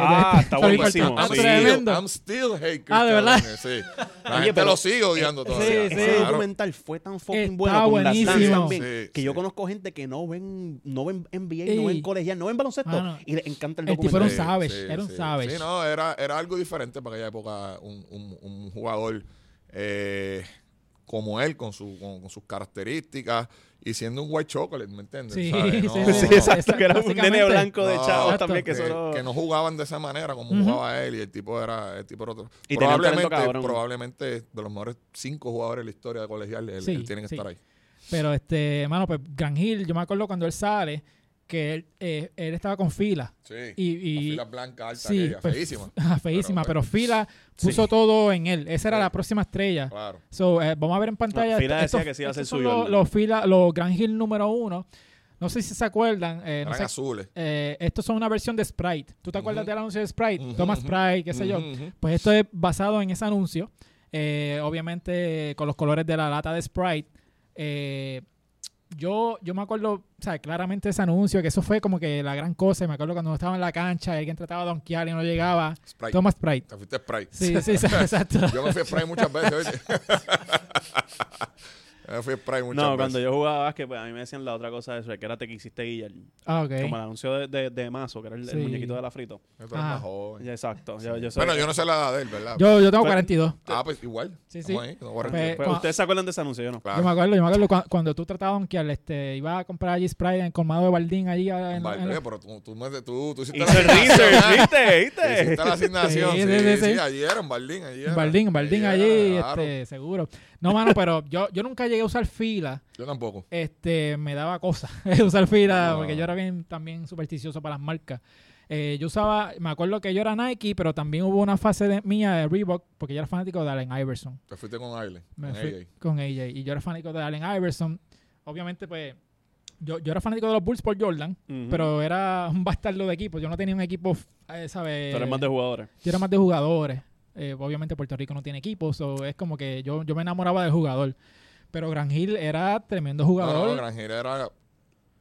Ah, está Sorry, buenísimo. está Sí. tremendo. I'm still hate Ah, ¿de verdad? Christian Leitner, Sí. La Oye, gente pero- lo sigue odiando todavía. sí, Ese sí. Claro. documental fue tan fucking Está bueno con las buenísimo. También, Sí, que yo conozco gente que no ven no ven NBA, no ven colegial, no ven baloncesto Mano, y les encanta el el tipo era documental. un savage, era un savage. Sí, no, era, era algo diferente para aquella época. Un, un, un jugador eh, como él, con, su, con, con sus características y siendo un white chocolate, ¿me entiendes? Sí, ¿Sabes? sí, No, sí, Sí, sí, exacto, que era un nene blanco de No, chavos exacto. también que que, solo... que no jugaban de esa manera como jugaba él y el tipo era el tipo era otro. Y probablemente, probablemente de los mejores cinco jugadores de la historia de colegial, él, Sí, él tiene que sí. estar ahí. Pero, este, mano, pues Gran Hill, yo me acuerdo cuando él sale, que él, eh, él estaba con fila. Sí. Y, la y fila blanca alta sí, aquella, pues, feísima. feísima, pero, Pero, fila Sí. puso todo en él. Esa era la próxima estrella. Claro. So, eh, vamos a ver en pantalla. No, Fila decía estos- que sí iba a ser suyo Los, el- los fila, los Grand Hill número uno. No sé si se acuerdan. eh, no Eran sé, azules. eh, estos son una versión de Sprite. ¿Tú te acuerdas del anuncio de Sprite? Ujú, Toma. Sprite, qué sé yo. Pues esto es basado en ese anuncio. Eh, obviamente con los colores de la lata de Sprite. Yo, yo me acuerdo, o sea, claramente ese anuncio, que eso fue como que la gran cosa. Me acuerdo cuando estaba en la cancha y alguien trataba de donkear y no llegaba. Sprite. Toma Sprite. Te fuiste Sprite. Sí, sí, exacto. Yo me fui a Sprite muchas veces. Yo fui muchas No, veces. cuando yo jugaba básquet, pues a mí me decían la otra cosa de eso, que era te quisiste guillar. Ah, ok. Como el anuncio de, de, de Mazo, que era el, el Sí. muñequito de la frito. Eres Ah. más joven. Ya, exacto. Yo, yo soy- Bueno, yo no sé la edad de él, ¿verdad? Yo, yo tengo Pero- 42. Ah, pues igual. Sí, sí. Estamos ahí, tengo 42. Pues, Pues, ¿Ustedes se acuerdan de ese anuncio? Yo no. Claro. Yo me acuerdo, yo me acuerdo cua- cuando, tú tratabas de donkear, este, ibas a comprar allí Sprite en el colmado de Baldín allí. ah, En, Vale, en oye, pero tú, tú, me- tú, tú hiciste Hizo el research, ¿viste? ¿Viste? Hiciste la asignación. Sí, Sí, sí, sí, sí, sí. allí era en Baldín. Allí era. Baldín, Baldín Allí allí, era, claro. este, seguro. No, mano, pero yo, yo nunca llegué a usar fila. Yo tampoco. Este, me daba cosa usar fila No. porque yo era bien también supersticioso para las marcas. Eh, yo usaba, me acuerdo que yo era Nike, pero también hubo una fase de, mía de Reebok, porque yo era fanático de Allen Iverson. Te fuiste con Aileen. Me con fui AJ. con AJ. Y yo era fanático de Allen Iverson. Obviamente, pues, yo, yo era fanático de los Bulls por Jordan, Ujú. pero era un bastardo de equipo. Yo no tenía un equipo, eh, ¿sabes? Tú eres más de jugadores. Yo era más de jugadores. Eh, obviamente Puerto Rico no tiene equipo, so es como que yo, yo me enamoraba del jugador. Pero Gran Hill era tremendo No, jugador. no, Granjera era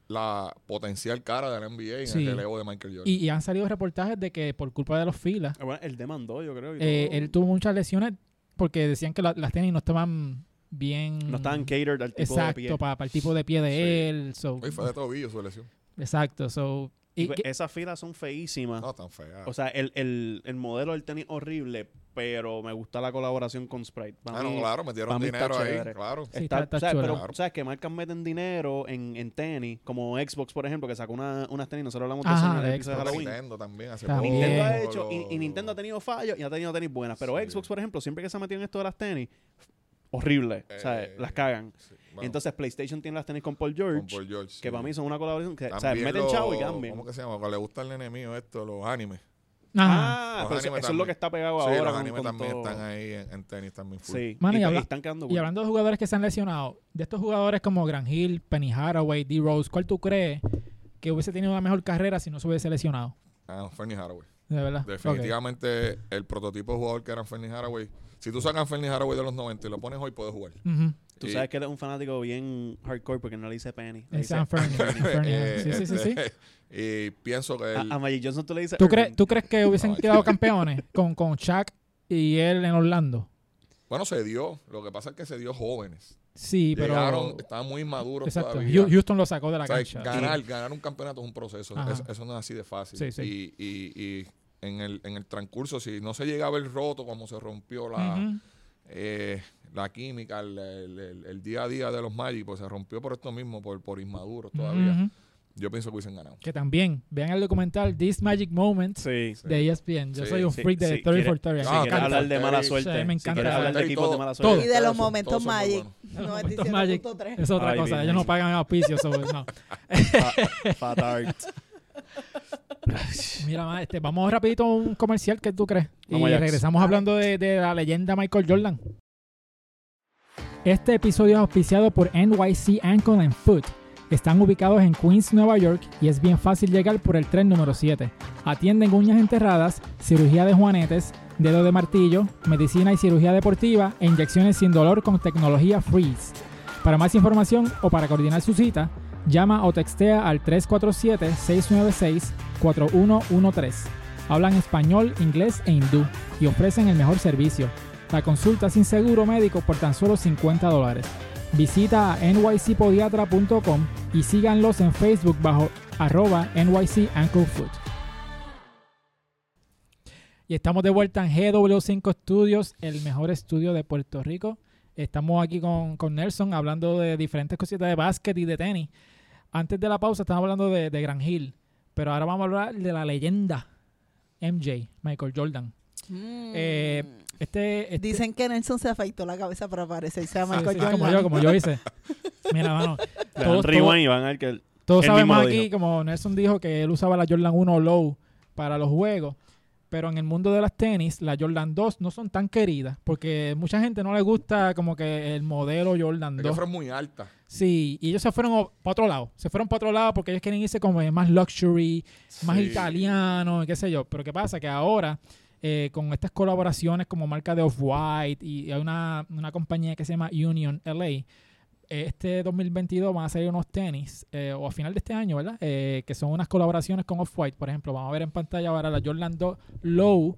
la potencial cara de la NBA en Sí. el relevo de Michael Jordan. y, y han salido reportajes de que por culpa de los filas, Ah, Bueno, él demandó, yo creo. y eh, todo. él tuvo muchas lesiones porque decían que la- las tenis no estaban bien... No estaban catered al tipo de Exacto, pie. para el tipo de pie de Sí. él. so- Oye, fue de tobillo su lesión. exacto. So, Y y pues, esas filas son feísimas. No, tan fea. O sea, el, el, el modelo del tenis horrible, pero me gusta la colaboración con Sprite. Para ah, no, mí, claro, metieron dinero ahí. chévere. Claro. Sí, está- está- está ¿sabes? chulo. Pero, Claro. ¿sabes? Que marcas meten dinero en, en tenis, como Xbox, por ejemplo, que sacó una, unas tenis, nosotros hablamos de Ajá, eso en el de Xbox. Halloween. Nintendo también hace También. poco, Nintendo ha hecho, y, y Nintendo ha tenido fallos y ha tenido tenis buenas, pero Sí. Xbox, por ejemplo, siempre que se ha metido en esto de las tenis, horrible, o sea, Eh, las cagan. sí, bueno, Entonces PlayStation tiene las tenis con Paul con George, Paul George, que sí. para mí son una colaboración que, o sea, meten chavo y cambian. ¿Cómo que se llama? Cuando le gusta al nene mío esto, los animes. Ajá. Ah, Los pero eso, animes eso es lo que está pegado sí, ahora los con, animes con también todo. están ahí en, en tenis también full. Sí, Mano, y, y y habla- están quedando Y hablando de jugadores que se han lesionado, de estos jugadores como Gran Hill, Penny Haraway, D. Rose, ¿cuál tú crees que hubiese tenido una mejor carrera si no se hubiese lesionado? Ah, Fernie Haraway. De verdad. Definitivamente el prototipo de jugador que era Fernie Haraway. Si tú sacas Fernie Haraway de los 90 y lo pones hoy, puedes jugar. Ujú. Tú Y- sabes que eres un fanático bien hardcore porque no le dice Penny. Le Es dice San Fernie. Fernie, sí, sí, sí, sí. Y pienso que a, él, a Magic Johnson tú le dices ¿Tú, crees, ¿Tú crees que hubiesen quedado campeones con, con Shaq y él en Orlando? bueno, se dio. Lo que pasa es que se dio jóvenes. Sí, pero... Llegaron, estaban muy inmaduros Exacto. todavía. Houston lo sacó de la O sea, cancha. ganar, ganar un campeonato es un proceso. Eso, eso no es así de fácil. Sí, sí. Y, y, y en, el, en el transcurso, si no se llega a ver roto como se rompió la. Eh, la química, el, el- el- el día a día de los Magic, pues se rompió por esto mismo, por, por inmaduros todavía. Ujú. Yo pienso que hubiesen ganado. Que también, vean el documental This Magic Moments Sí. De ESPN. Yo Sí, soy un sí, freak de sí. 30 for 30. Quiere- Me Si Ah, hablar de mala Sí, suerte, me si encanta. quieres hablar de Y equipos todo- de mala todo. suerte. Y de los son- momentos son Magic. buenos. Momentos Magic. 97.3. Es otra Ay, cosa. bien. Ellos no pagan auspicios. so, no. Fa- Fat Art. Mira, este, vamos rapidito a un comercial que tú crees. Vamos y allá. regresamos hablando de, de la leyenda Michael Jordan. Este episodio es auspiciado por NYC Ankle and Foot. Están ubicados en Queens, Nueva York y es bien fácil llegar por el tren número 7. Atienden uñas enterradas, cirugía de juanetes, dedo de martillo, medicina y cirugía deportiva e inyecciones sin dolor con tecnología Freeze. Para más información o para coordinar su cita, llama o textea al 347-696-4113. Hablan español, inglés e hindú y ofrecen el mejor servicio. La consulta sin seguro médico por tan solo 50 dólares. Visita a nycpodiatra.com y síganlos en Facebook bajo arroba NYC. Y estamos de vuelta en GW5 Studios, el mejor estudio de Puerto Rico. Estamos aquí con, con Nelson hablando de diferentes cositas de básquet y de tenis. Antes de la pausa estábamos hablando de, de Gran Hill, pero ahora vamos a hablar de la leyenda MJ, Michael Jordan. Mm. Eh, Este, este- Dicen que Nelson se afeitó la cabeza para parecerse a Michael sí, Jordan. como yo, como yo hice. Mira, mano, Todos- todos- y van a ver que el- todos Él sabemos aquí, dijo. como Nelson dijo, que él usaba la Jordan 1 Low para los juegos. Pero en el mundo de las tenis, la Jordan 2 no son tan queridas. Porque mucha gente no le gusta como que el modelo Jordan Es que 2. fueron muy altas. Sí, y ellos se fueron para otro lado. Se fueron para otro lado porque ellos quieren irse como más luxury, más Sí. italiano, qué sé yo. Pero ¿qué pasa? Que ahora, eh, con estas colaboraciones como marca de Off-White y hay una, una compañía que se llama Union LA, este 2022 van a salir unos tenis, eh, o a final de este año, ¿verdad? Eh, que son unas colaboraciones con Off-White. Por ejemplo, vamos a ver en pantalla ahora la Jordan 2 Low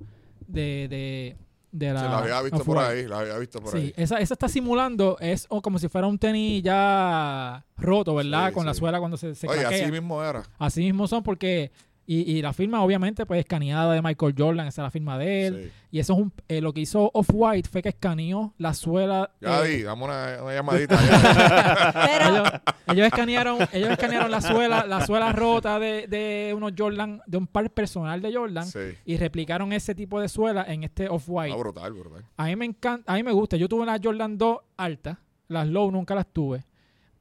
de, de, de la, Sí, la había visto por ahí, la había visto por Sí, ahí. esa, esa está simulando, es o como si fuera un tenis ya roto, ¿verdad? Sí, Con la sí. suela cuando se, se Oye, craquea. así mismo era. Así mismo son porque... Y, y la firma, obviamente, pues escaneada de Michael Jordan, esa es la firma de él. Sí. Y eso es un... eh, lo que hizo Off-White fue que escaneó la suela... Ya eh, di, dame una, una llamadita. Pero ellos, ellos escanearon, ellos escanearon la suela, la suela rota de, de unos Jordan, de un par personal de Jordan, sí. y replicaron ese tipo de suela en este Off-White. Ah, brutal, brutal. A mí me encanta, a mí me gusta. Yo tuve una Jordan 2 alta, las low nunca las tuve.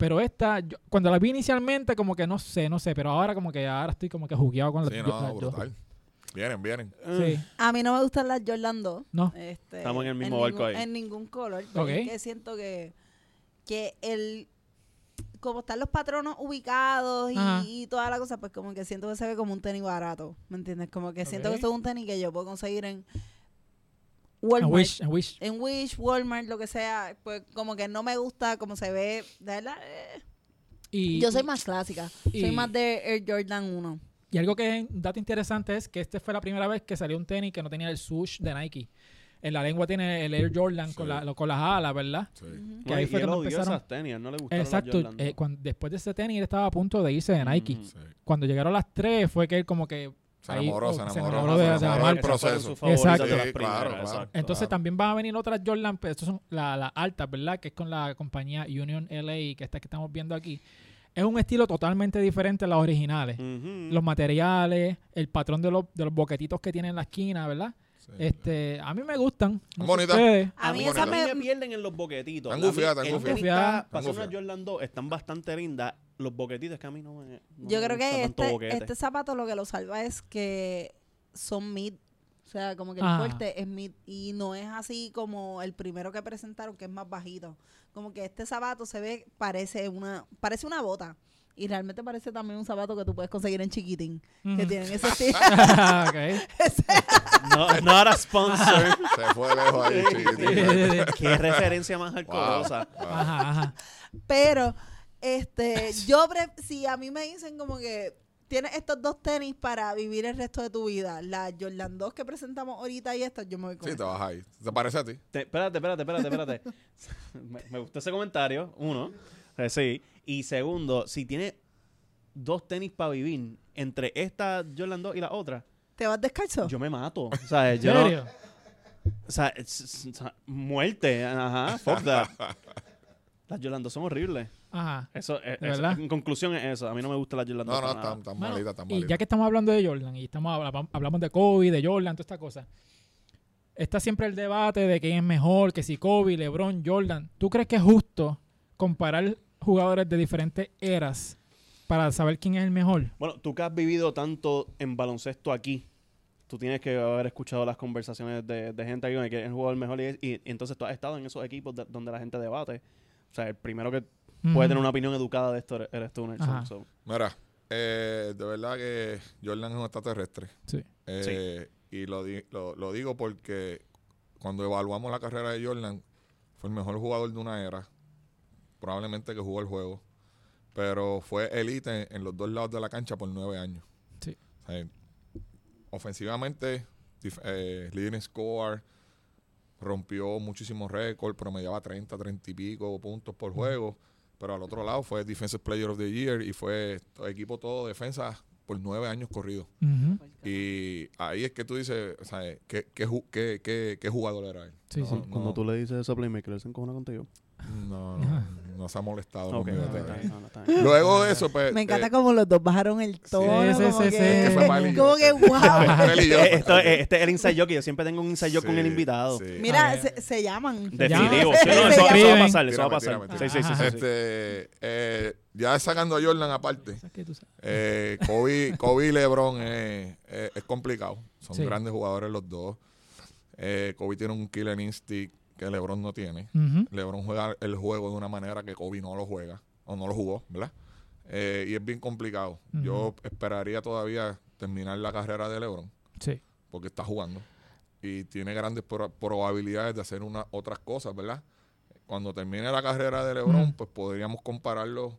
Pero esta, yo- cuando la vi inicialmente, como que no sé, no sé, pero ahora como que ahora estoy como que jugueado con Sí, no, brutal. Vienen, vienen. Sí. a mí no me gustan las Jordan 2. No. Este, Estamos en el mismo barco ningún- ahí. En ningún color. Ok. Es que siento que, que el como están los patronos ubicados y, y toda la cosa, pues como que siento que se ve como un tenis barato, ¿me entiendes? Como que siento que esto es un tenis que yo puedo conseguir en En Walmart, Wish, en Wish. en Wish, Walmart, lo que sea, pues como que no me gusta como se ve, de verdad. eh. Y, Yo soy más clásica, y- soy más de Air Jordan 1. y algo que es un dato interesante es que este fue la primera vez que salió un tenis que no tenía el swoosh de Nike. En la lengua tiene el Air Jordan Sí. con, la, lo- con las alas, ¿verdad? Sí. Que ahí y fue él cuando odió empezaron- esas tenis, no le gustaron Exacto. las eh, cuando- después de ese tenis él estaba a punto de irse de Nike. Sí. Cuando llegaron las tres fue que él como que... Se ahí, enamoró, oh, se se enamoró. enamoró de- de se enamoró marca. del Esas proceso. Exacto. de Sí, claro, claro. exacto. Entonces Claro. también van a venir otras Jordan, pero estas son las la altas, ¿verdad? Que es con la compañía Union LA, que esta que estamos viendo aquí. Es un estilo totalmente diferente a las originales. Ujú. Los materiales, el patrón de los, de los boquetitos que tienen en la esquina, ¿verdad? Sí. Este, a mí me gustan. No bonitas. A mí bonito. esa a mí me, me pierden en los boquetitos. Están gufiadas, están gufiadas. Para ser una Jordan 2 están bastante lindas. Los boquetitos que a mí no me. no Yo me creo gusta que tanto este, este zapato lo que lo salva es que son mid. O sea, como que el Ah. fuerte es mid. Y no es así como el primero que presentaron, que es más bajito. Como que este zapato se ve, parece una, parece una bota. Y realmente parece también un zapato que tú puedes conseguir en chiquitín. Que tienen ese estilo. Ok. No, no era sponsor. Se fue lejos ahí. Qué referencia más alcoholosa. Wow. Ajá, ajá. Pero, este, yo, pre- si a mí me dicen como que tienes estos dos tenis para vivir el resto de tu vida, la Jordan 2 que presentamos ahorita y esta, yo me voy con Sí, te vas ahí. ¿Te parece a ti? Te- espérate, espérate, espérate, espérate. me, me gustó ese comentario, uno. Eh, sí. Y segundo, si tiene dos tenis para vivir entre esta Jordan 2 y la otra, ¿Te vas descalzo? yo me mato. O sea, ¿En yo no- serio? o sea, es- es- o sea, muerte. Ajá, fuck that. Las Jordan 2 son horribles. Ajá. Eso, eh, ¿De eso- verdad? en conclusión es eso. A mí no me gusta la Jordan 2 No, no, nada. tan, tan Bueno, malita, tan y ya que estamos hablando de Jordan y estamos habla- hablamos de Kobe, de Jordan, toda esta cosa. Está siempre el debate de quién es mejor, que si Kobe, LeBron, Jordan. ¿Tú crees que es justo comparar jugadores de diferentes eras para saber quién es el mejor? Bueno, tú que has vivido tanto en baloncesto aquí, tú tienes que haber escuchado las conversaciones de, de gente aquí que es el jugador mejor y, y- y entonces tú has estado en esos equipos de- donde la gente debate. O sea, el primero que puede Ujú. tener una opinión educada de esto eres, tú, Nelson. So, Mira, eh, de verdad que Jordan es un extraterrestre. Sí. Eh, Y lo, di- lo, lo digo porque cuando evaluamos la carrera de Jordan, fue el mejor jugador de una era. Probablemente que jugó el juego. Pero fue elite en, en los dos lados de la cancha por nueve años. Sí. O sea, ofensivamente, eh, leading score, rompió muchísimos récords, promediaba 30, 30 y pico puntos por juego. Pero al otro lado fue Defensive Player of the Year y fue equipo todo defensa por nueve años corridos. Ujú. Y ahí es que tú dices, o sea, ¿qué, qué, qué, qué, qué jugador era él? Sí, No, sí. no, Cuando tú le dices eso a Playmaker, él se encojona contigo. No, no, no se ha molestado Ok, conmigo. ok, de está TV. bien, no. Luego de eso, pues. Me encanta eh, como los dos bajaron el tono. sí, como sí, que, sí. Es que fue malillo. como que wow. esto, este es el inside joke. Yo siempre tengo un inside joke con el invitado. sí. Mira, Ah, se, se llaman. Definitivo. Se llaman. eso, eso va a pasar, eso va a Tírame, pasar. tírame, Sí, sí, sí, sí, sí. Este, eh, ya sacando a Jordan aparte, eh, Kobe, Kobe y LeBron es, es- es complicado. Son Sí. grandes jugadores los dos. Eh, Kobe tiene un killer instinct que LeBron no tiene. Ujú. LeBron juega el juego de una manera que Kobe no lo juega o no lo jugó, ¿verdad? Eh, y es bien complicado. Yo esperaría todavía terminar la carrera de LeBron Sí. porque está jugando y tiene grandes pro- probabilidades de hacer una, otras cosas, ¿verdad? Cuando termine la carrera de LeBron, pues podríamos compararlo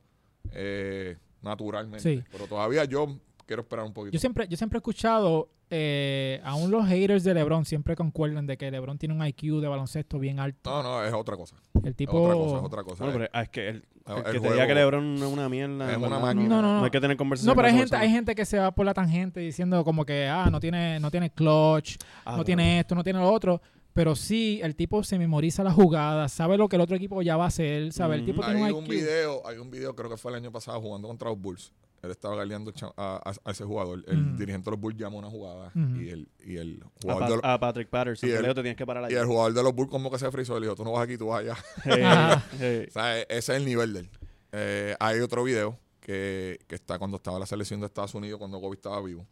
eh, naturalmente. Sí. Pero todavía yo quiero esperar un poquito. Yo siempre, yo siempre he escuchado, eh, aún los haters de LeBron siempre concuerdan de que LeBron tiene un IQ de baloncesto bien alto. No, no, es otra cosa. El Es tipo... otra cosa, es otra cosa. Bueno, pero es que el, el el que te diga que LeBron es una mierda. es No- máquina. No, no, no. No hay que tener conversación. No, pero hay gente, hay gente que se va por la tangente diciendo como que, ah, no tiene, no tiene clutch, Ah, no bueno. tiene esto, no tiene lo otro. Pero sí, el tipo se memoriza las jugadas, sabe lo que el otro equipo ya va a hacer, sabe, el Ujú. tipo hay tiene un un IQ. video, hay un video, creo que fue el año pasado jugando contra los Bulls. Él estaba galeando a, a- a ese jugador. El dirigente de los Bulls llama una jugada y el, y el A, jugador de los, a Patrick Patterson. y el- le dijo, te tienes que parar ahí. y el jugador de los Bulls como que se frizó. Le dijo, tú no vas aquí, tú vas allá. Eh, O sea, e- ese es el nivel de él. Eh, hay otro video que, que está cuando estaba la selección de Estados Unidos, cuando Kobe estaba vivo.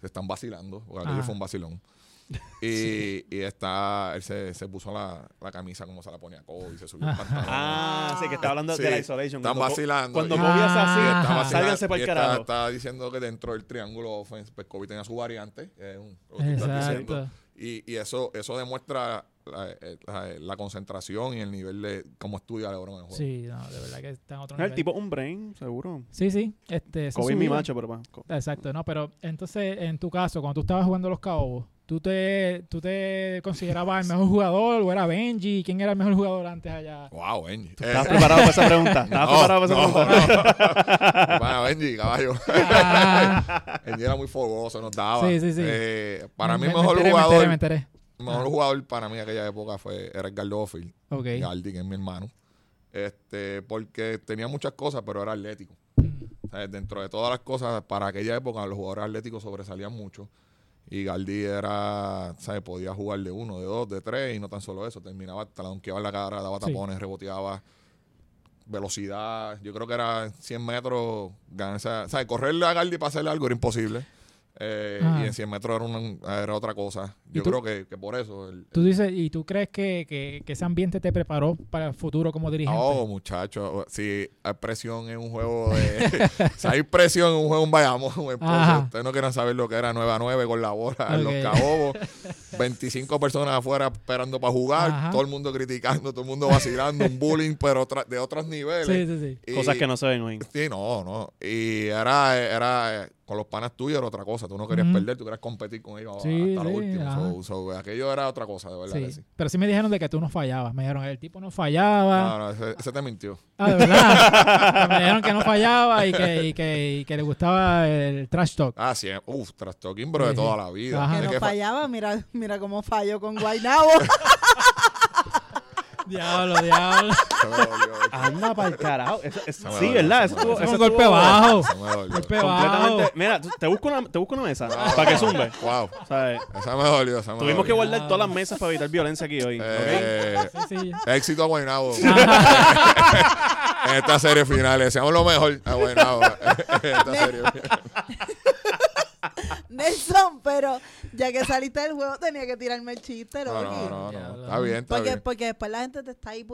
Se están vacilando, porque fue un vacilón. Y, y está, él se, se puso la, la camisa como se la ponía Kobe y se subió el pantalón. Ah, sí, que está hablando Sí, de la isolation. Están Cuando vacilando. Cuando y- Ah, Kobe hace así, sálganse para el carajo. está diciendo que dentro del triángulo offense, pues Kobe tenía su variante. es un- lo que tú estás diciendo. Exacto. Y, y eso, eso demuestra la, eh, la- la concentración y el nivel de cómo estudia LeBron en el juego. Sí, no, de verdad que está en otro No, el nivel. tipo un brain, seguro. Sí, sí. Este, Kobe es mi macho, pero va. Exacto, no, pero entonces, en tu caso, cuando tú estabas jugando los Cabos, ¿tú te, ¿tú te considerabas el mejor jugador o era Benji? ¿Quién era el mejor jugador antes allá? Wow, Benji. ¿Estabas Eh, preparado para esa pregunta? ¿Estabas no, preparado para esa no, pregunta? no. Bueno, Benji, caballo. Ah, Benji era muy fogoso, nos daba. Sí, sí, sí. Eh, para mí, me- mejor enteré, jugador, Me enteré, me enteré. mejor jugador para mí en aquella época fue era Edgar Duffield. Ok. Galdi, que es mi hermano. Este, porque tenía muchas cosas, pero era atlético. Mm, O sea, dentro de todas las cosas, para aquella época los jugadores atléticos sobresalían mucho. Y Galdi era, ¿sabes? Podía jugar de uno, de dos, de tres, y no tan solo eso. Terminaba, te la donkeaba en la cara, daba Sí. tapones, reboteaba, velocidad. Yo creo que era 100 metros, ganarse, ¿sabes? Correrle a Galdi para hacerle algo era imposible. Eh, Ah. y en 100 metros era, una- era otra cosa. ¿Y Yo tú? creo que, que por eso. el- Tú dices, ¿y tú crees que, que, que ese ambiente te preparó para el futuro como dirigente? Oh, muchacho, si hay presión en un juego de... si hay presión en un juego en Bayamón, pues, Ajá. ustedes no quieren saber lo que era 9 a 9 con la bola en los cabobos. 25 personas afuera esperando para jugar, Ajá. todo el mundo criticando, todo el mundo vacilando, un bullying, pero otra- de otros niveles. sí, sí, sí. Y- Cosas que no se ven hoy. Sí, no, no. Y era, era con los panas tuyos era otra cosa. Tú no querías perder, tú querías competir con ellos Sí, hasta lo último. So- so, aquello era otra cosa, de verdad Sí. que sí. Pero sí me dijeron de que tú no fallabas. Me dijeron, el tipo no fallaba. No, no, ese, ese te mintió. Ah, de verdad. me dijeron que no fallaba y que, y que, y que le gustaba el trash talk. Ah, sí, uff, trash talking, pero de toda sí. la vida. Ajá. Que no que fa- fallaba, mira, mira cómo falló con Guaynabo. Diablo, diablo. Anda para el carajo. Eso- es- me sí, dolió, ¿verdad? Eso me estuvo, dolió. Es eso un golpe estuvo bajo. Se me dolió. Golpe bajo. Completamente. Mira, tú- te busco una, te busco una mesa para que zumbe. Wow. ¿sabes? Esa me dolió, esa me Tuvimos que dolió. guardar todas las mesas para evitar violencia aquí hoy. ¿ok? Eh, Sí, sí. éxito a Guaynabo. en esta serie final. Deseamos lo mejor a Guaynabo. en esta serie final. Nelson, pero ya que saliste del juego tenía que tirarme el chiste, No, no, no. Está bien, está Porque, bien. porque después la gente te está ahí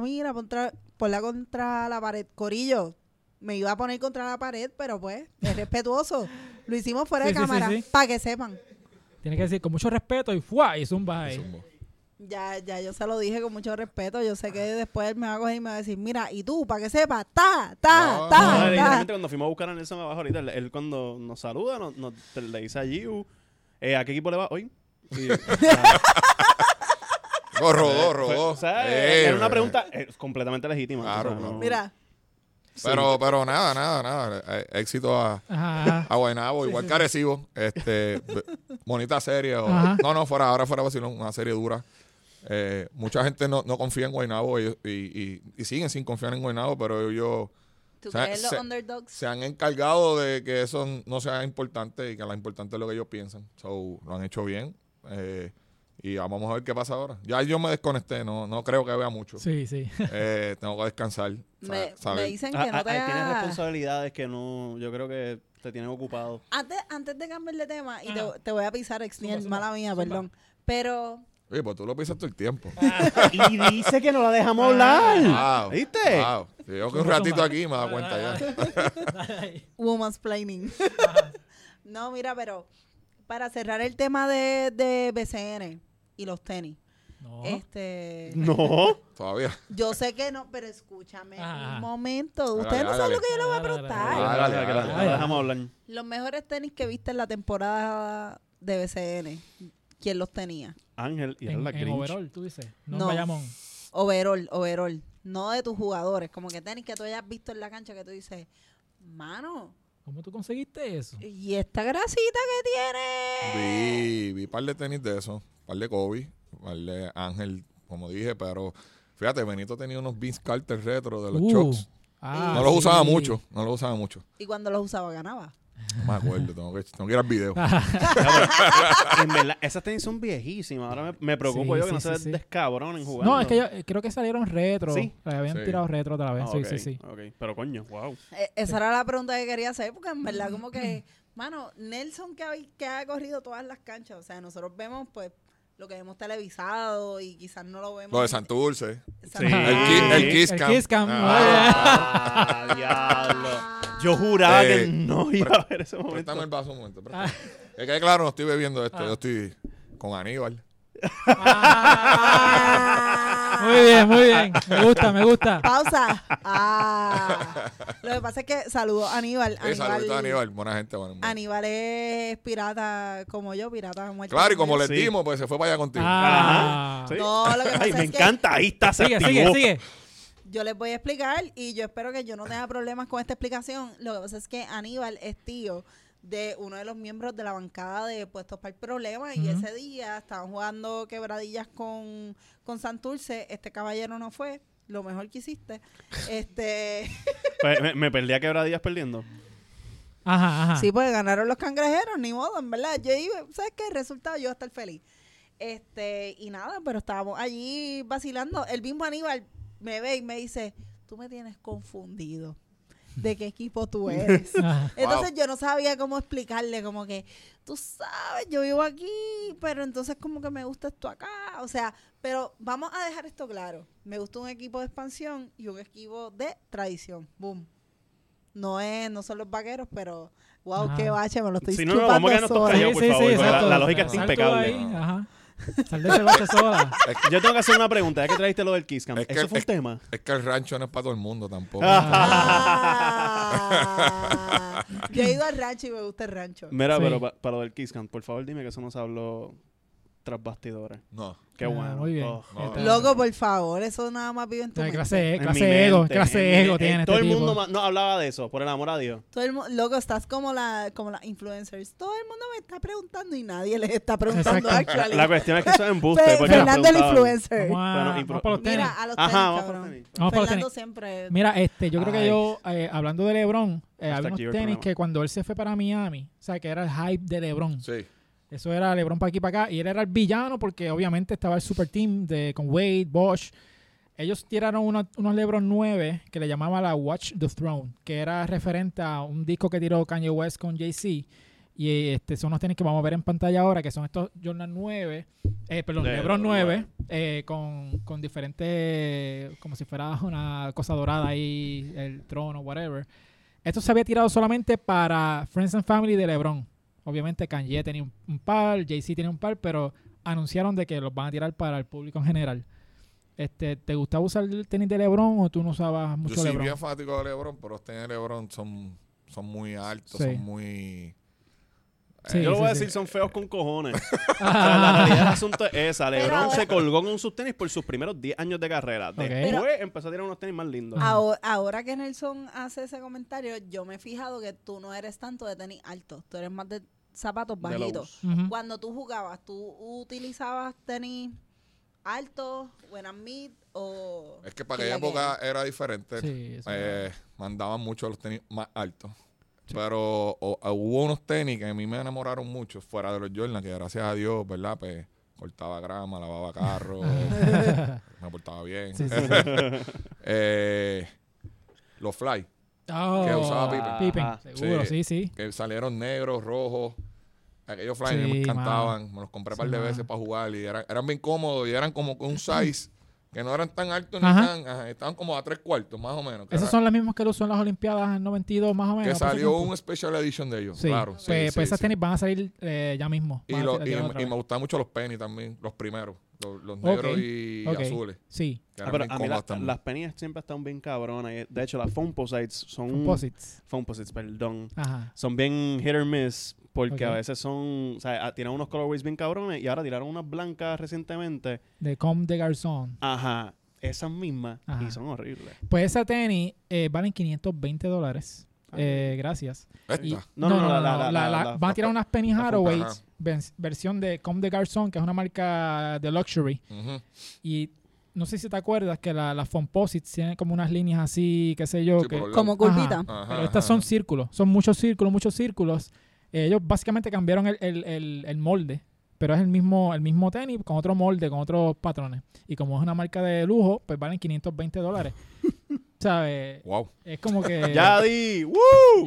mira, contra, ponla contra la pared. Corillo, me iba a poner contra la pared, pero pues, es respetuoso. Lo hicimos fuera Sí, de sí, sí, cámara, sí. para que sepan. Tiene que decir con mucho respeto y ¡fua! y zumba ahí. Zumbo. Ya, ya yo se lo dije con mucho respeto. Yo sé que después él me va a coger y me va a decir, mira, y tú, para que sepas, ta, ta, No, ta, No, ta. cuando fuimos a buscar a Nelson abajo ahorita, él, él cuando nos saluda, nos, nos- le dice a Giu, eh, ¿a qué equipo le va hoy? Y, o sea, No, rodó, fue- rodó. o sea, Eh, era una eh. pregunta eh, completamente legítima. Claro, o sea, claro. no- Mira, Pero, pero nada, nada, nada. Éxito a, Ajá, ajá. a Guaynabo, igual que Arecibo. Este, bonita serie. o- no, no, fuera, ahora fuera vacilón, una serie dura. Eh, mucha gente no, no confía en Guaynabo y, y, y- y siguen sin confiar en Guaynabo, pero ellos ¿Tú O sea, crees los se- underdogs? se han encargado de que eso no sea importante y que lo importante es lo que ellos piensan. So, lo han hecho bien. eh, y vamos a ver qué pasa ahora. Ya yo me desconecté, no, no creo que vea mucho. Sí, sí. Eh, tengo que descansar. me, dicen que Ah, no ah, te ah, tienes responsabilidades que no, yo creo que te tienen ocupado. Antes, antes de cambiar de tema, y te, Ah. te voy a pisar, Exniel, mala mía, perdón. Pero Oye, pues tú lo pisas todo el tiempo. y dice que no la dejamos hablar. Wow. ¿Viste? Wow. Si Yo que un ratito aquí me da cuenta ya. woman's planning. no, mira, pero para cerrar el tema de, de BCN y los tenis, No. este, No. Todavía. yo sé que no, pero escúchame un momento. Hágale, Ustedes no saben lo que yo les voy a preguntar. Los mejores tenis que viste en la temporada de BCN, ¿quién los tenía? Ángel y era En, la en Grinch. overall, tú dices. No, No. Bayamón. Overall, overall. No de tus jugadores, como que tenis que tú hayas visto en la cancha que tú dices, mano, ¿Cómo tú conseguiste eso? ¿y esta grasita que tiene? Vi, vi par de tenis de eso. Par de Kobe. Par de Ángel, como dije. Pero fíjate, Benito tenía unos Vince Carter retro de los Uh, Chucks. ah, No los usaba mucho. No los usaba mucho. Y cuando los usaba ganaba. No me acuerdo. Tengo que, tengo que ir al video. en verdad, esas tenis son viejísimas. Ahora me, me preocupo Sí, yo que sí, no se sí. descabronen jugando. No, es que yo creo que salieron retro. Sí. Le habían Sí. tirado retro otra vez. Ah, sí, sí, sí. Pero coño, wow. Eh, esa era la pregunta que quería hacer, porque en verdad como que, mano, Nelson que ha, que ha corrido todas las canchas, o sea, nosotros vemos pues lo que hemos televisado y quizás no lo vemos. Lo de Santurce. Sí. El, ki- el Kiss El Cam. Kiss Cam, Ah, Ah, diablo. Yo juraba Eh, que no iba a ver ese momento. Préstame el vaso un momento. Es que claro, no estoy bebiendo esto. Ah. Yo estoy con Aníbal. Ah. Muy bien, muy bien. Me gusta, me gusta. Pausa. Ah. Lo que pasa es que saludo a Aníbal. Eh, a Aníbal, Aníbal. Buena gente. bueno. Aníbal es pirata como yo, pirata muerto. Claro, y como le Sí. dimos, pues se fue para allá contigo. Ah. Sí. No, lo que pasa Ay, me es que encanta. Ahí está, se Sigue, activó. sigue, sigue. Yo les voy a explicar y yo espero que yo no tenga problemas con esta explicación. Lo que pasa es que Aníbal es tío de uno de los miembros de la bancada de Puestos para el Problema y ese día estaban jugando quebradillas con, con Santurce. Este caballero no fue. Lo mejor que hiciste. Este, Pues, me, me perdí a quebradillas perdiendo. Ajá, ajá. sí, pues ganaron los cangrejeros, ni modo, en verdad. Yo iba, ¿sabes qué? El resultado, yo voy a estar feliz. Este, y nada, pero estábamos allí vacilando. El mismo Aníbal me ve y me dice, tú me tienes confundido de qué equipo tú eres. Entonces yo no sabía cómo explicarle, como que, tú sabes, yo vivo aquí, pero entonces como que me gusta esto acá. O sea, pero vamos a dejar esto claro. Me gusta un equipo de expansión y un equipo de tradición. Boom. No es, no son los vaqueros, pero wow, Ajá. qué bache, me lo estoy Sí, no, no, vamos a quedarnos todos callados, por favor, porque la- la lógica está impecable. ahí, Ajá. Sal de ese bote sola. Yo tengo que hacer una pregunta. Ya que trajiste lo del Kiss Cam. Es que- ¿Eso fue un es- tema? Es que el rancho no es para todo el mundo tampoco. Ah. yo he ido al rancho y me gusta el rancho. Mira, Sí. pero pa- para lo del Kiss Cam, por favor dime que eso no se habló tras bastidores. No. Qué Ah, bueno. muy bien. Oh. No. Este- Loco, por favor, eso nada más vive en tu Ay, mente. clase, En clase ego, mente, clase en ego eh, tiene Todo este el tipo. mundo no hablaba de eso, por el amor a Dios. Todo el loco, estás como la como las influencers. Todo el mundo me está preguntando y nadie les está preguntando actually. La cuestión es que eso es embuste. Fernando el influencer. Vamos, a, Bueno, y vamos pro- por los tenis. Mira, a los tenis, Ajá, vamos cabrón. tenis. Vamos por los Fernando tenis. siempre. Mira, este, yo creo que yo, eh, hablando de LeBron, eh, había unos el tenis que cuando él se fue para Miami, o sea, que era el hype de LeBron. Sí. Eso era LeBron para aquí para acá. Y él era el villano porque obviamente estaba el super team de, con Wade, Bosch. Ellos tiraron unos, unos LeBron 9 que le llamaban la Watch the Throne, que era referente a un disco que tiró Kanye West con Jay-Z. Y este, son los tenis que vamos a ver en pantalla ahora, que son estos Jordan 9, eh, perdón, LeBron LeBron 9, 9. eh, con, con diferentes, como si fuera una cosa dorada ahí, el trono, whatever. Esto se había tirado solamente para Friends and Family de LeBron. Obviamente Kanye tenía un, un par, Jay-Z tenía un par, pero anunciaron de que los van a tirar para el público en general. Este, ¿Te gustaba usar el tenis de LeBron o tú no usabas mucho Yo soy LeBron? bien fanático de LeBron, pero los tenis de LeBron son, son muy altos, Sí. son muy... Sí, Yo lo voy a sí, decir, sí. son feos con cojones. O sea, la realidad del asunto es esa. Pero LeBron se colgó con sus tenis por sus primeros 10 años de carrera. Después empezó a tirar unos tenis más lindos. Ah. Ahora, ahora que Nelson hace ese comentario, yo me he fijado que tú no eres tanto de tenis altos, tú eres más de zapatos bajitos. Cuando tú jugabas, tú utilizabas tenis altos eran mid o... Es que para ¿qué aquella época era diferente. Sí, eso Eh, mandaban mucho los tenis más altos. Pero o- o hubo unos tenis que a mí me enamoraron mucho fuera de los Jordan, que gracias a Dios, ¿verdad? Pues cortaba grama, lavaba carro, me portaba bien. Sí, sí. Eh, los Fly, Oh, Que usaba Pippen. Pippen, Ajá. seguro, sí, sí. que salieron negros, rojos. Aquellos Fly Sí, me mano. encantaban. Me los compré un par de mano. veces para jugar y eran, eran bien cómodos y eran como con un size que no eran tan altos ni tan... ajá, estaban como a tres cuartos, más o menos. Esos son los mismos que él usó en las Olimpiadas en 92, más o menos. que salió un special edition de ellos, Sí, claro. pues, sí, pues esas tenis van a salir eh, ya mismo. Y, lo- y, me gustaban mucho los penny también, los primeros, los, negros y azules. Sí, Ah, pero a mí la- las pennies siempre están bien cabronas. y, De hecho, las Foamposites son... composites. Foamposites, perdón. Ajá. Son bien hit or miss porque a veces son... O sea, ah, tienen unos colorways bien cabrones y ahora tiraron unas blancas recientemente. De Com de Garzón. Ajá. Esas mismas. Ajá. Y son horribles. Pues esa tenis eh, valen 520 dólares. Eh, gracias. Esta. Y- No, no, no, la- la- la- la- la- van a tirar unas Penny la vers- versión de Com de Garzón, que es una marca de luxury. Y no sé si te acuerdas que la- las Fomposites tienen como unas líneas así, qué sé yo. Sí, que, Como curvita. Ajá, pero ajá, estas son círculos, son muchos círculos, muchos círculos. Eh, ellos básicamente cambiaron el, el- el- el molde, pero es el mismo, el mismo tenis con otro molde, con otros patrones. Y como es una marca de lujo, pues valen 520 dólares. ¿Sabes? Wow. Es como que... ¡Ya di! ¡Woo!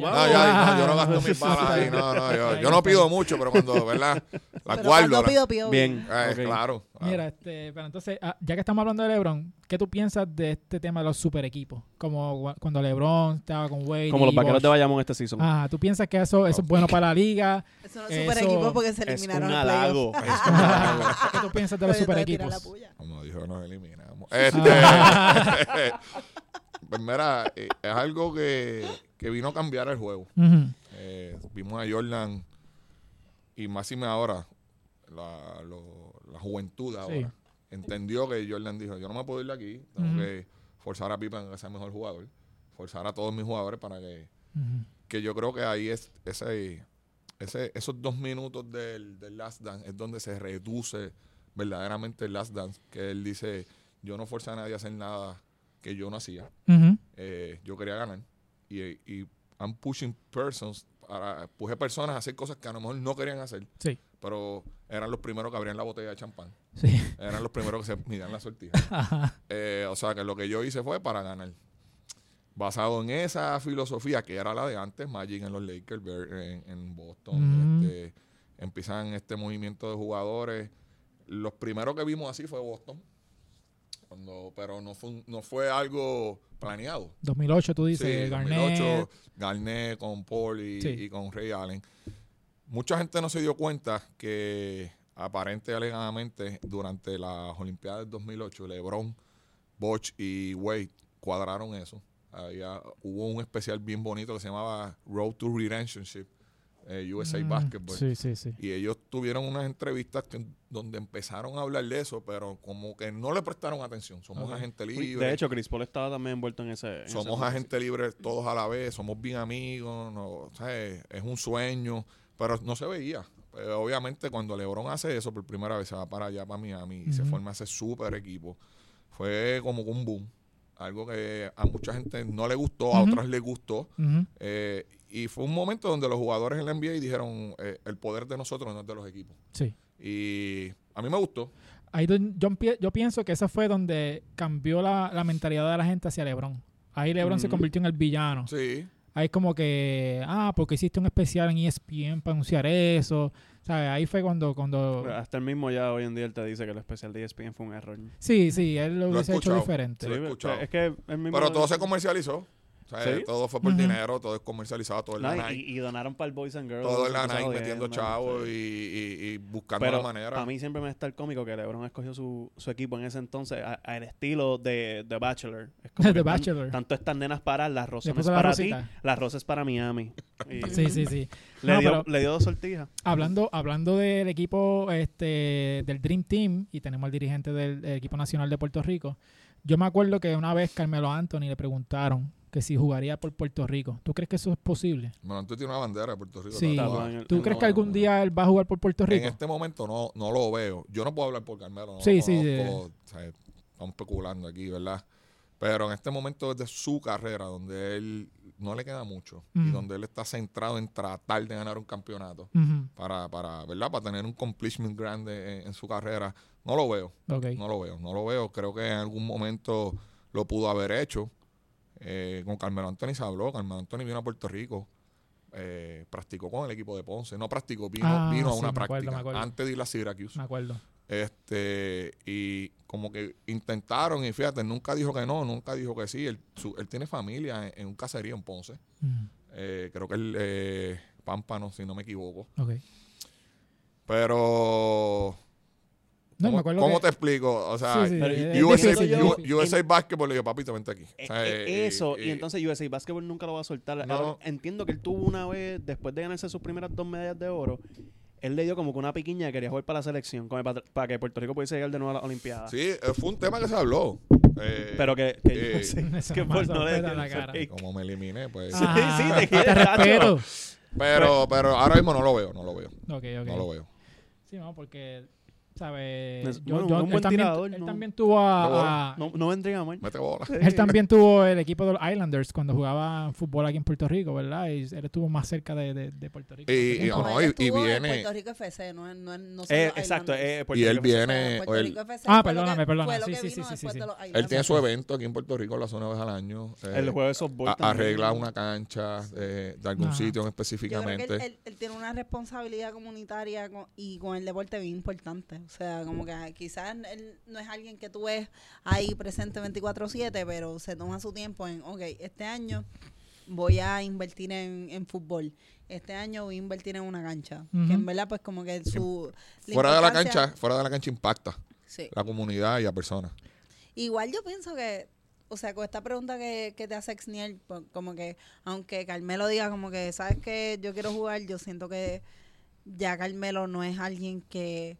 Ya. No, ya, no, yo no gasto mis balas ahí, no, no, yo, yo no pido mucho, pero cuando, ¿verdad? La Pero guardo. cuando la- pido, pido Bien. Eh, Ok. Claro. claro. Mira, este, pero entonces, ah, ya que estamos hablando de LeBron, ¿qué tú piensas de este tema de los super equipos? Como cuando LeBron estaba con Wade. Como los vaqueros de. Bayamón este season. Ah, ¿tú piensas que eso, eso es bueno para la liga? Eso no es super equipo porque se es eliminaron. Es un halago. ¿Qué tú piensas de los Pero super equipos? Como dijo, nos eliminamos. Este, Ah. Pues mira, eh, es algo que, que vino a cambiar el juego. Eh, vimos a Jordan y Máxime ahora, la, lo- la juventud ahora, entendió que Jordan dijo, yo no me puedo ir de aquí, tengo que forzar a Pippen a el mejor jugador, forzar a todos mis jugadores para que, que yo creo que ahí es ese, ese esos dos minutos del, del Last Dance es donde se reduce verdaderamente el Last Dance, que él dice, yo no forzé a nadie a hacer nada que yo no hacía, eh, yo quería ganar. Y, y I'm pushing persons para puse personas a hacer cosas que a lo mejor no querían hacer. Sí. pero eran los primeros que abrían la botella de champán. Sí. eran los primeros que se midían la sortija. Ajá. Eh, o sea que lo que yo hice fue para ganar. Basado en esa filosofía que era la de antes Magic en los Lakers en, en Boston este, empiezan este movimiento de jugadores. Los primeros que vimos así fue Boston cuando, pero no fue, un- no fue algo planeado 2008 tú dices, Sí, Garnett. 2008, Garnett con Paul y, Sí. y con Ray Allen. Mucha gente no se dio cuenta que aparente y alegadamente durante las Olimpiadas del 2008 LeBron, Bosch y Wade cuadraron eso. Había- hubo un especial bien bonito que se llamaba Road to Redemptionship, eh, USA Mm, Basketball. Sí, sí, sí. Y ellos tuvieron unas entrevistas que- donde empezaron a hablar de eso, pero como que no le prestaron atención. Somos Ok. agente libre. De hecho, Chris Paul estaba también envuelto en ese. en Somos ese- agentes libres todos a la vez, somos bien amigos, no, o sea, es, un sueño, pero no se veía. Pero obviamente cuando LeBron hace eso por primera vez, se va para allá, para Miami, y se forma ese súper equipo, fue como un boom. Algo que a mucha gente no le gustó, a otras les gustó. Eh, y fue un momento donde los jugadores en la NBA dijeron, eh, el poder de nosotros no es de los equipos. Sí. Y a mí me gustó. Ahí yo, yo pienso que esa fue donde cambió la, la mentalidad de la gente hacia LeBron. Ahí LeBron se Ujú. convirtió en el villano. Sí. Ahí es como que, ah, porque hiciste un especial en ESPN para anunciar eso. ¿Sabes? Ahí fue cuando, cuando... Hasta el mismo ya hoy en día él te dice que el especial de ESPN fue un error. Sí, sí, él lo Lo hubiese hecho escuchado. diferente. Lo he Sí, escuchado. es que él mismo Pero todo se comercializó. O sea, ¿Sí? Todo fue por Ujú. dinero, todo es comercializado, todo es No, la y, Nike. y donaron para el Boys and Girls. Todo en la Nike metiendo chavos y, sí. y- y buscando Pero la manera. a mí siempre me está el cómico que LeBron escogió su, su equipo en ese entonces a- al estilo de The Bachelor. Es como The tan- Bachelor. tanto estas nenas para, las rosas puso la para ti, las rosas para Miami. Y Sí, sí, sí. Le, No, dio, pero- le dio dos sortijas. Hablando, hablando del equipo este, del Dream Team, y tenemos al dirigente del, del equipo nacional de Puerto Rico, yo me acuerdo que una vez Carmelo Anthony le preguntaron que si jugaría por Puerto Rico. ¿Tú crees que eso es posible? Bueno, tú tienes una bandera de Puerto Rico. Sí. en el- ¿Tú en crees que algún día él va a jugar por Puerto En Rico? este momento no, no lo veo. Yo no puedo hablar por Carmelo. No Sí, sí, conozco, o sea, estamos especulando aquí, ¿verdad? Pero en este momento es de su carrera, donde él no le queda mucho y donde él está centrado en tratar de ganar un campeonato para, para ¿verdad? Para tener un accomplishment grande en, en su carrera. No lo veo, ok. no lo veo, no lo veo. Creo que en algún momento lo pudo haber hecho. Eh, con Carmelo Anthony se habló, Carmelo Anthony vino a Puerto Rico, eh, practicó con el equipo de Ponce, no practicó, vino, Ah, vino a sí, una acuerdo, práctica antes de ir a Syracuse. Me acuerdo. Este, y como que intentaron, y fíjate, nunca dijo que no, nunca dijo que sí. Él, su- él tiene familia en, en un caserío en Ponce. Ujú, Eh, creo que él, eh, Pámpano, si no me equivoco. ok. Pero, No, me ¿cómo, acuerdo cómo que- te explico? O sea, Sí, sí, USA, difícil, yo- USA Basketball, le digo, papito, vente aquí. Eh, O sea, eh, eh, eso, eh, y entonces USA Basketball nunca lo va a soltar. No. Ahora, entiendo que él tuvo una vez, después de ganarse sus primeras dos medallas de oro, él le dio como que una piquiña que quería jugar para la selección, como para, para que Puerto Rico pudiese llegar de nuevo a las Olimpiadas. Sí, fue un tema que se habló. Eh, Pero que, que eh, sí, Eso que me por no le la cara. como me eliminé, pues. Sí, sí, te Nacho. respeto. Pero, pero ahora mismo no lo veo, no lo veo. Ok, ok. No lo veo. Sí, no, porque, ¿sabes? Es- Yo, bueno, yo- un él, buen también, tirador, él no. también tuvo a, a- No, no vendría mal. Mete bola. Él también tuvo el equipo de los Islanders cuando jugaba fútbol aquí en Puerto Rico, ¿verdad? Y él estuvo más cerca de, de, de Puerto Rico. Y- y- No, no, él y- y estuvo en viene- Puerto Rico FC, no, es- no, es- no Eh, exacto, eh, Puerto Y él Rico FC. viene, Puerto él- Rico FC Ah, perdóname, perdóname. Sí, sí, sí, sí, sí. de Él Islanders. tiene su evento aquí en Puerto Rico, la zona vez al año. eh, El juego de softball a- también. arregla una cancha eh, de algún Ajá. sitio Yo creo que específicamente. él, él- él tiene una responsabilidad comunitaria con- y con el deporte bien importante. O sea, como que quizás él no es alguien que tú ves ahí presente 24/7, pero se toma su tiempo en, ok, este año voy a invertir en, en fútbol. Este año voy a invertir en una cancha. Que en verdad, pues como que su... fuera de la cancha, fuera de la cancha impacta Sí. la comunidad y a personas. Igual yo pienso que, o sea, con esta pregunta que, que te hace Exniel, po- como que, aunque Carmelo diga como que, ¿sabes que Yo quiero jugar, yo siento que ya Carmelo no es alguien que,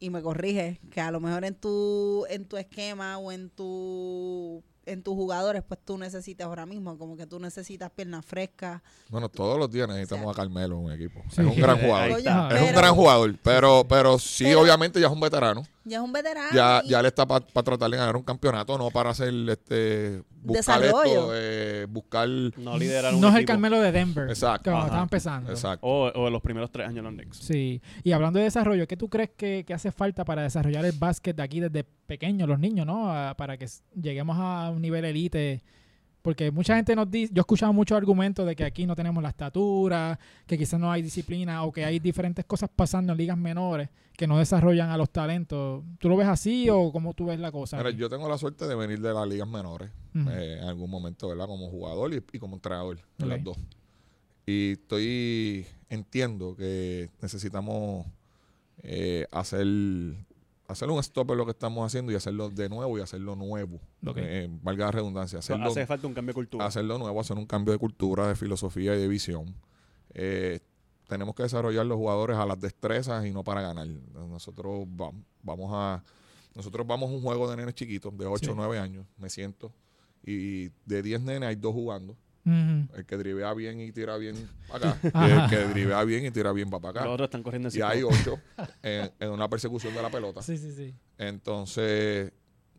y me corrige, que a lo mejor en tu, en tu esquema o en tu en tus jugadores, pues tú necesitas ahora mismo, como que tú necesitas piernas frescas. Bueno, todos los días necesitamos O a Carmelo en un equipo. Sí. Es un gran jugador. Es un gran jugador, pero, pero sí, Pero- obviamente ya es un veterano. Ya es un veterano. Ya, y- ya le está para tratar de ganar un campeonato, no para hacer este buscar Desarrollo. esto, eh, buscar No liderar un no es el. Carmelo de Denver. Exacto. Que cuando estaba empezando. exacto. O, o en los primeros tres años en los Knicks. Sí. Y hablando de desarrollo, ¿qué tú crees que, que hace falta para desarrollar el básquet de aquí desde pequeños, los niños, ¿no? A- para que lleguemos a un nivel elite. Porque mucha gente nos dice, yo he escuchado muchos argumentos de que aquí no tenemos la estatura, que quizás no hay disciplina o que hay diferentes cosas pasando en ligas menores que no desarrollan a los talentos. ¿Tú lo ves así o cómo tú ves la cosa? Mira, yo tengo la suerte de venir de las ligas menores eh, en algún momento, ¿verdad? Como jugador y, y como entrenador, en Ok. las dos. Y estoy, entiendo que necesitamos eh, hacer, hacer un stop en lo que estamos haciendo y hacerlo de nuevo y hacerlo nuevo. Ok. Eh, valga la redundancia. Hacerlo, hace falta un cambio de cultura. hacerlo nuevo, hacer un cambio de cultura, de filosofía y de visión. Eh, tenemos que desarrollar los jugadores a las destrezas y no para ganar. Nosotros va- vamos a nosotros vamos a un juego de nenes chiquitos de 8 o Sí. 9 años, me siento, y de 10 nenes hay dos jugando. El que drivea bien y tira bien para acá, y el que drivea bien y tira bien para Los acá. otros están corriendo en Y hay. 8 en, en una persecución de la pelota. Sí, sí, sí. Entonces,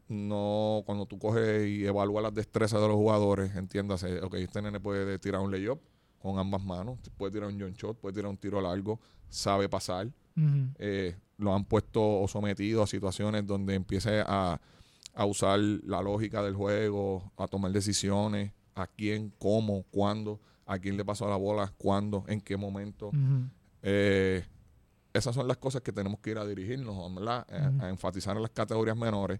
no, cuando tú coges y evalúas las destrezas de los jugadores, entiéndase, ok, este nene puede tirar un layup con ambas manos, puede tirar un jump shot, puede tirar un tiro largo, sabe pasar. Eh, lo han puesto o sometido a situaciones donde empiece a, a usar la lógica del juego, a tomar decisiones, a quién, cómo, cuándo, a quién le pasó la bola, cuándo, en qué momento. Eh, esas son las cosas que tenemos que ir a dirigirnos, ¿verdad? Eh. A enfatizar en las categorías menores.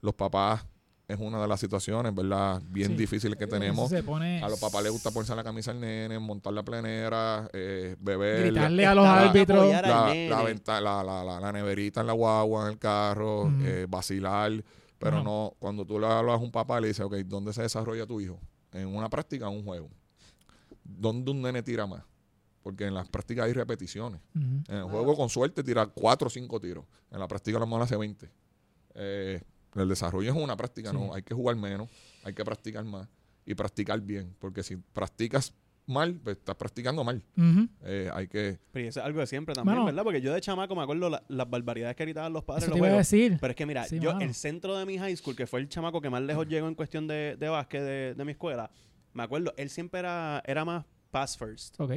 Los papás es una de las situaciones, ¿verdad? Bien Sí. difíciles que tenemos. se pone A los papás les gusta ponerse la camisa al nene, montar la plenera, eh, beber. gritarle a los Estaban árbitros. La, la, venta- la, la, la- la neverita en la guagua, en el carro, eh, vacilar. Pero no, cuando tú le hablas a un papá, le dices, ok, ¿dónde se desarrolla tu hijo? ¿En una práctica un juego? ¿Dónde un nene tira más? Porque en las prácticas hay repeticiones. En el juego, con suerte, tira 4 o 5 tiros. En la práctica, a lo mejor hace 20. Eh, el desarrollo es una práctica, Sí. ¿no? Hay que jugar menos, hay que practicar más. y practicar bien. Porque si practicas mal, pues estás practicando mal. Eh, hay que... Pero eso es algo de siempre también, Mano. ¿verdad? Porque yo de chamaco me acuerdo la- las barbaridades que gritaban los padres Eso te iba a decir. Pero es que mira, Sí, yo, mano. el centro de mi high school, que fue el chamaco que más lejos llegó en cuestión de, de básquet de, de mi escuela, me acuerdo, él siempre era, era más pass first. Ok.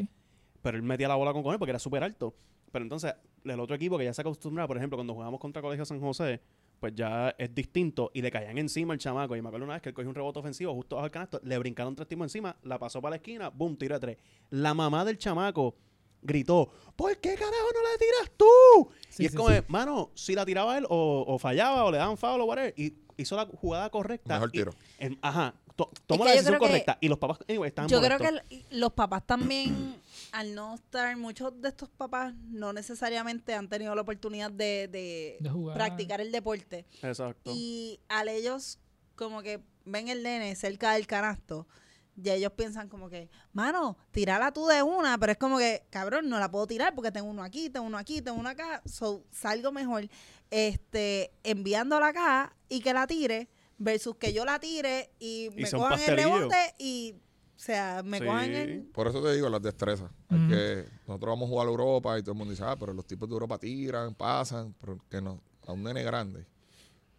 Pero él metía la bola con cojones porque era súper alto. Pero entonces, el otro equipo que ya se acostumbraba, por ejemplo, cuando jugamos contra Colegio San José, pues ya es distinto y le caían encima al chamaco. Y me acuerdo una vez que él cogió un rebote ofensivo justo bajo el canasto, le brincaron tres tipos encima, la pasó para la esquina, boom, tira tres. La mamá del chamaco gritó, ¿por qué carajo no la tiras tú? Sí, y es sí, como, sí. mano, si la tiraba él o, o fallaba o le daban foul o whatever, y hizo la jugada correcta. Mejor y- tiro. en- ajá, to- tomó que la decisión que- correcta. Y los papás, anyway, estaban Yo creo que el- los papás también, al no estar, muchos de estos papás no necesariamente han tenido la oportunidad de, de De jugar. practicar el deporte. Exacto. Y al ellos como que ven el nene cerca del canasto, y ellos piensan como que, mano, tirala tú de una, pero es como que, cabrón, no la puedo tirar porque tengo uno aquí, tengo uno aquí, tengo uno acá, so, salgo mejor este enviándola acá y que la tire versus que yo la tire y me cojan el rebote y, o sea, me Sí. cojan el... Por eso te digo, las destrezas. Hay que- nosotros vamos a jugar a Europa y todo el mundo dice, ah, pero los tipos de Europa tiran, pasan, pero que no, a un nene grande.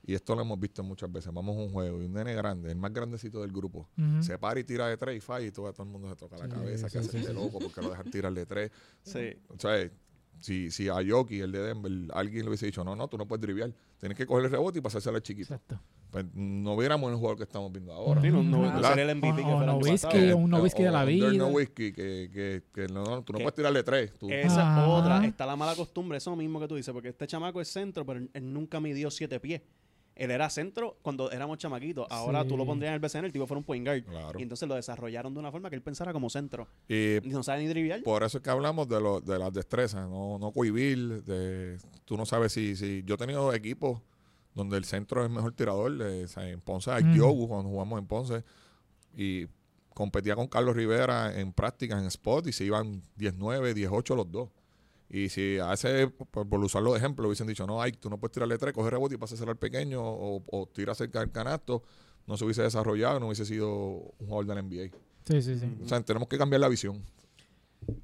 Y esto lo hemos visto muchas veces. Vamos a un juego y un nene grande, el más grandecito del grupo, se para y tira de tres y falla y todo, todo el mundo se toca la Sí, cabeza, sí, que hace sí, sí. loco porque lo dejan tirar de tres. Sí. O sea, si, si a Yoki, el de Denver, alguien le hubiese dicho, no, no, tú no puedes driviar, tienes que coger el rebote y pasárselo al chiquito. Exacto. Pues no viéramos el jugador que estamos viendo ahora. Sí, no, no, no sería el MVP O- que no whisky, un no whisky de la un vida. no whisky que, que, que no, no, tú no Que- puedes tirarle tres. Tú, Esa es Ajá. otra. Está la mala costumbre, eso mismo que tú dices, porque este chamaco es centro, pero él, nunca midió siete pies. Él era centro cuando éramos chamaquitos. Ahora tú lo Sí. pondrías en el BCN, el tipo fuera un point guard. Claro. Y entonces lo desarrollaron de una forma que él pensara como centro. Y Y no sabe ni driviar. por eso es que hablamos de, lo, de las destrezas, no, no cohibir. De, tú no sabes si, si. Yo he tenido equipos donde el centro es el mejor tirador. eh, en Ponce, a Mm. Yogu, cuando jugamos en Ponce. Y competía con Carlos Rivera en prácticas en spot y se iban 19, 18 los dos. Y si a ese, por, por usarlo de ejemplo, hubiesen dicho, no, Ike, tú no puedes tirarle tres, coge rebote y pásaselo al pequeño o, o tira cerca del canasto, no se hubiese desarrollado, no hubiese sido un jugador del NBA. Sí, sí, sí. O sea, tenemos que cambiar la visión.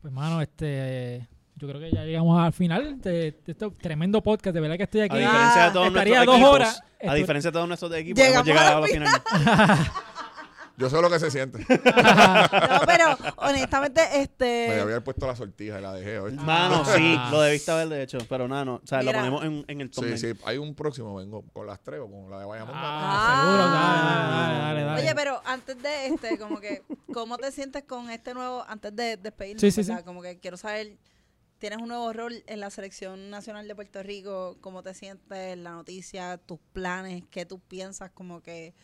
Pues, mano, este. Yo creo que ya llegamos al final de, de este tremendo podcast. De verdad que estoy aquí. A diferencia de todos estaría nuestros dos equipos, horas. A diferencia de todos nuestros equipos, Llegamos hemos llegado a la final. Yo sé lo que se siente. No, pero honestamente, Me este... había puesto la sortija y la dejé. ¿oíste? Mano, Ah. sí, lo debiste haber de hecho. Pero nada, no. O sea, Mira. lo ponemos en, en el Sí, thumbnail. sí. Hay un próximo, vengo con las tres o con la de Bayamón. Ah, seguro. Dale, dale, dale, dale. Oye, pero antes de este, como que, ¿cómo te sientes con este nuevo, antes de despedirnos, Sí, sí, sí. Como que quiero saber, tienes un nuevo rol en la Selección Nacional de Puerto Rico, ¿cómo te sientes, la noticia, tus planes, qué tú piensas, como que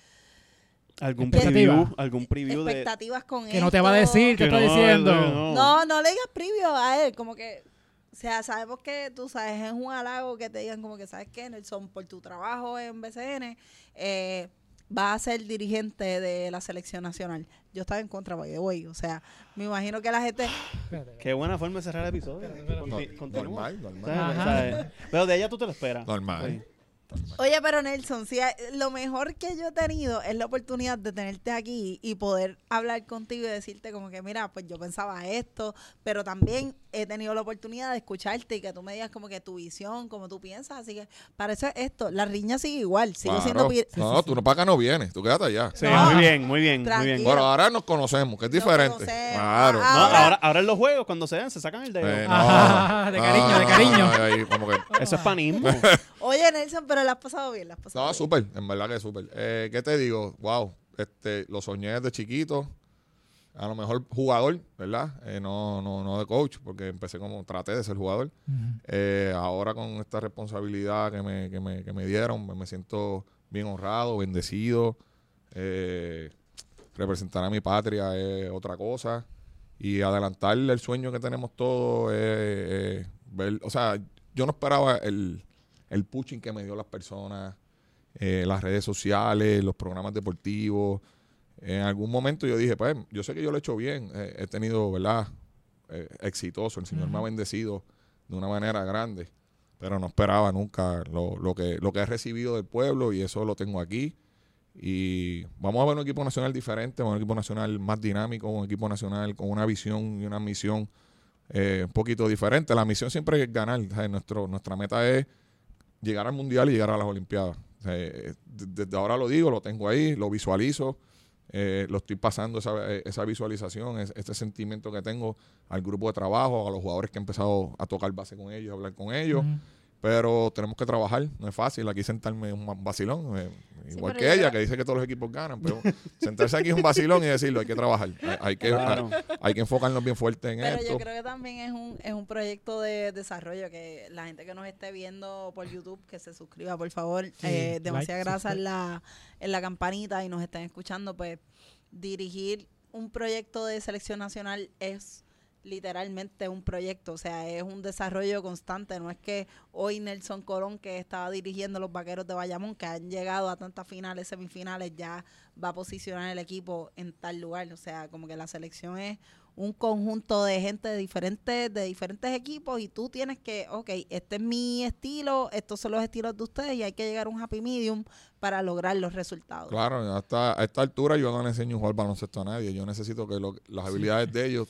¿Algún preview? ¿Algún preview de...? expectativas con que no te va a decir, ¿qué Que está no, diciendo? no, No, no le digas preview a él, como que, o sea, sabemos que tú sabes, es un halago que te digan como que, ¿sabes qué, Nelson? Por tu trabajo en BCN, eh, vas a ser dirigente de la selección nacional. Yo estaba en contra, by the way, o sea, me imagino que la gente... Qué buena forma de cerrar el episodio. Espérate, espérate. Conti- No, normal, normal. Pero de ella tú te lo esperas. Normal. Sí. Oye, pero Nelson, si hay- lo mejor que yo he tenido es la oportunidad de tenerte aquí y poder hablar contigo y decirte como que, mira, pues yo pensaba esto, pero también he tenido la oportunidad de escucharte y que tú me digas como que tu visión, como tú piensas, así que para eso es esto, la riña sigue igual, Claro. siendo... No, no, tú no para acá no vienes, tú quédate allá. Sí, No. muy bien, muy bien, muy bien. Bueno, ahora nos conocemos, que es diferente. Claro. No, Ah, ahora, ahora en los juegos, cuando se dan, se sacan el dedo. Eh, no. Ajá, de cariño, de cariño. no, ahí como que- Eso es panismo. Oye, Nelson, pero la has pasado bien, la has pasado No, súper, en verdad que súper. Eh, ¿Qué te digo? Wow, este, lo soñé desde chiquito. A lo mejor jugador, ¿verdad? Eh, no, no, no de coach, porque empecé como, traté de ser jugador. Eh, ahora con esta responsabilidad que me, que me, que me dieron, me, me siento bien honrado, bendecido. Eh, representar a mi patria es otra cosa. Y adelantarle el sueño que tenemos todos es es ver, o sea, yo no esperaba el, el pushing que me dio las personas, eh, las redes sociales, los programas deportivos. En algún momento yo dije, pues, yo sé que yo lo he hecho bien, eh, he tenido, ¿verdad? Eh, exitoso, el Señor me ha bendecido de una manera grande, pero no esperaba nunca lo, lo que, lo que he recibido del pueblo y eso lo tengo aquí. Y vamos a ver un equipo nacional diferente, un equipo nacional más dinámico, un equipo nacional con una visión y una misión eh, un poquito diferente. La misión siempre es ganar. ¿sabes? Nuestro, nuestra meta es llegar al mundial y llegar a las Olimpiadas. Eh, de- Desde ahora lo digo, lo tengo ahí, lo visualizo, eh, lo estoy pasando esa, eh, visualización, es- ese sentimiento que tengo al grupo de trabajo, a los jugadores que he empezado a tocar base con ellos, a hablar con ellos. Pero tenemos que trabajar, no es fácil. Aquí sentarme es un vacilón, eh, Sí, igual pero que ella, que dice que todos los equipos ganan. Pero sentarse aquí es un vacilón y decirlo, hay que trabajar. Hay, hay que, Claro. hay, hay que enfocarnos bien fuerte en Pero esto. yo creo que también es un, es un proyecto de desarrollo que la gente que nos esté viendo por YouTube, que se suscriba, por favor. Sí, eh, like, demasiada grasa en la, en la campanita y nos estén escuchando, pues dirigir un proyecto de selección nacional es literalmente un proyecto, o sea, es un desarrollo constante, no es que hoy Nelson Colón, que estaba dirigiendo los vaqueros de Bayamón, que han llegado a tantas finales, semifinales, ya va a posicionar el equipo en tal lugar, o sea, como que la selección es un conjunto de gente de diferentes, de diferentes equipos y tú tienes que, ok, este es mi estilo, estos son los estilos de ustedes y hay que llegar a un happy medium para lograr los resultados. Claro, hasta a esta altura yo no le enseño a jugar baloncesto a nadie. Yo necesito que lo- las habilidades de ellos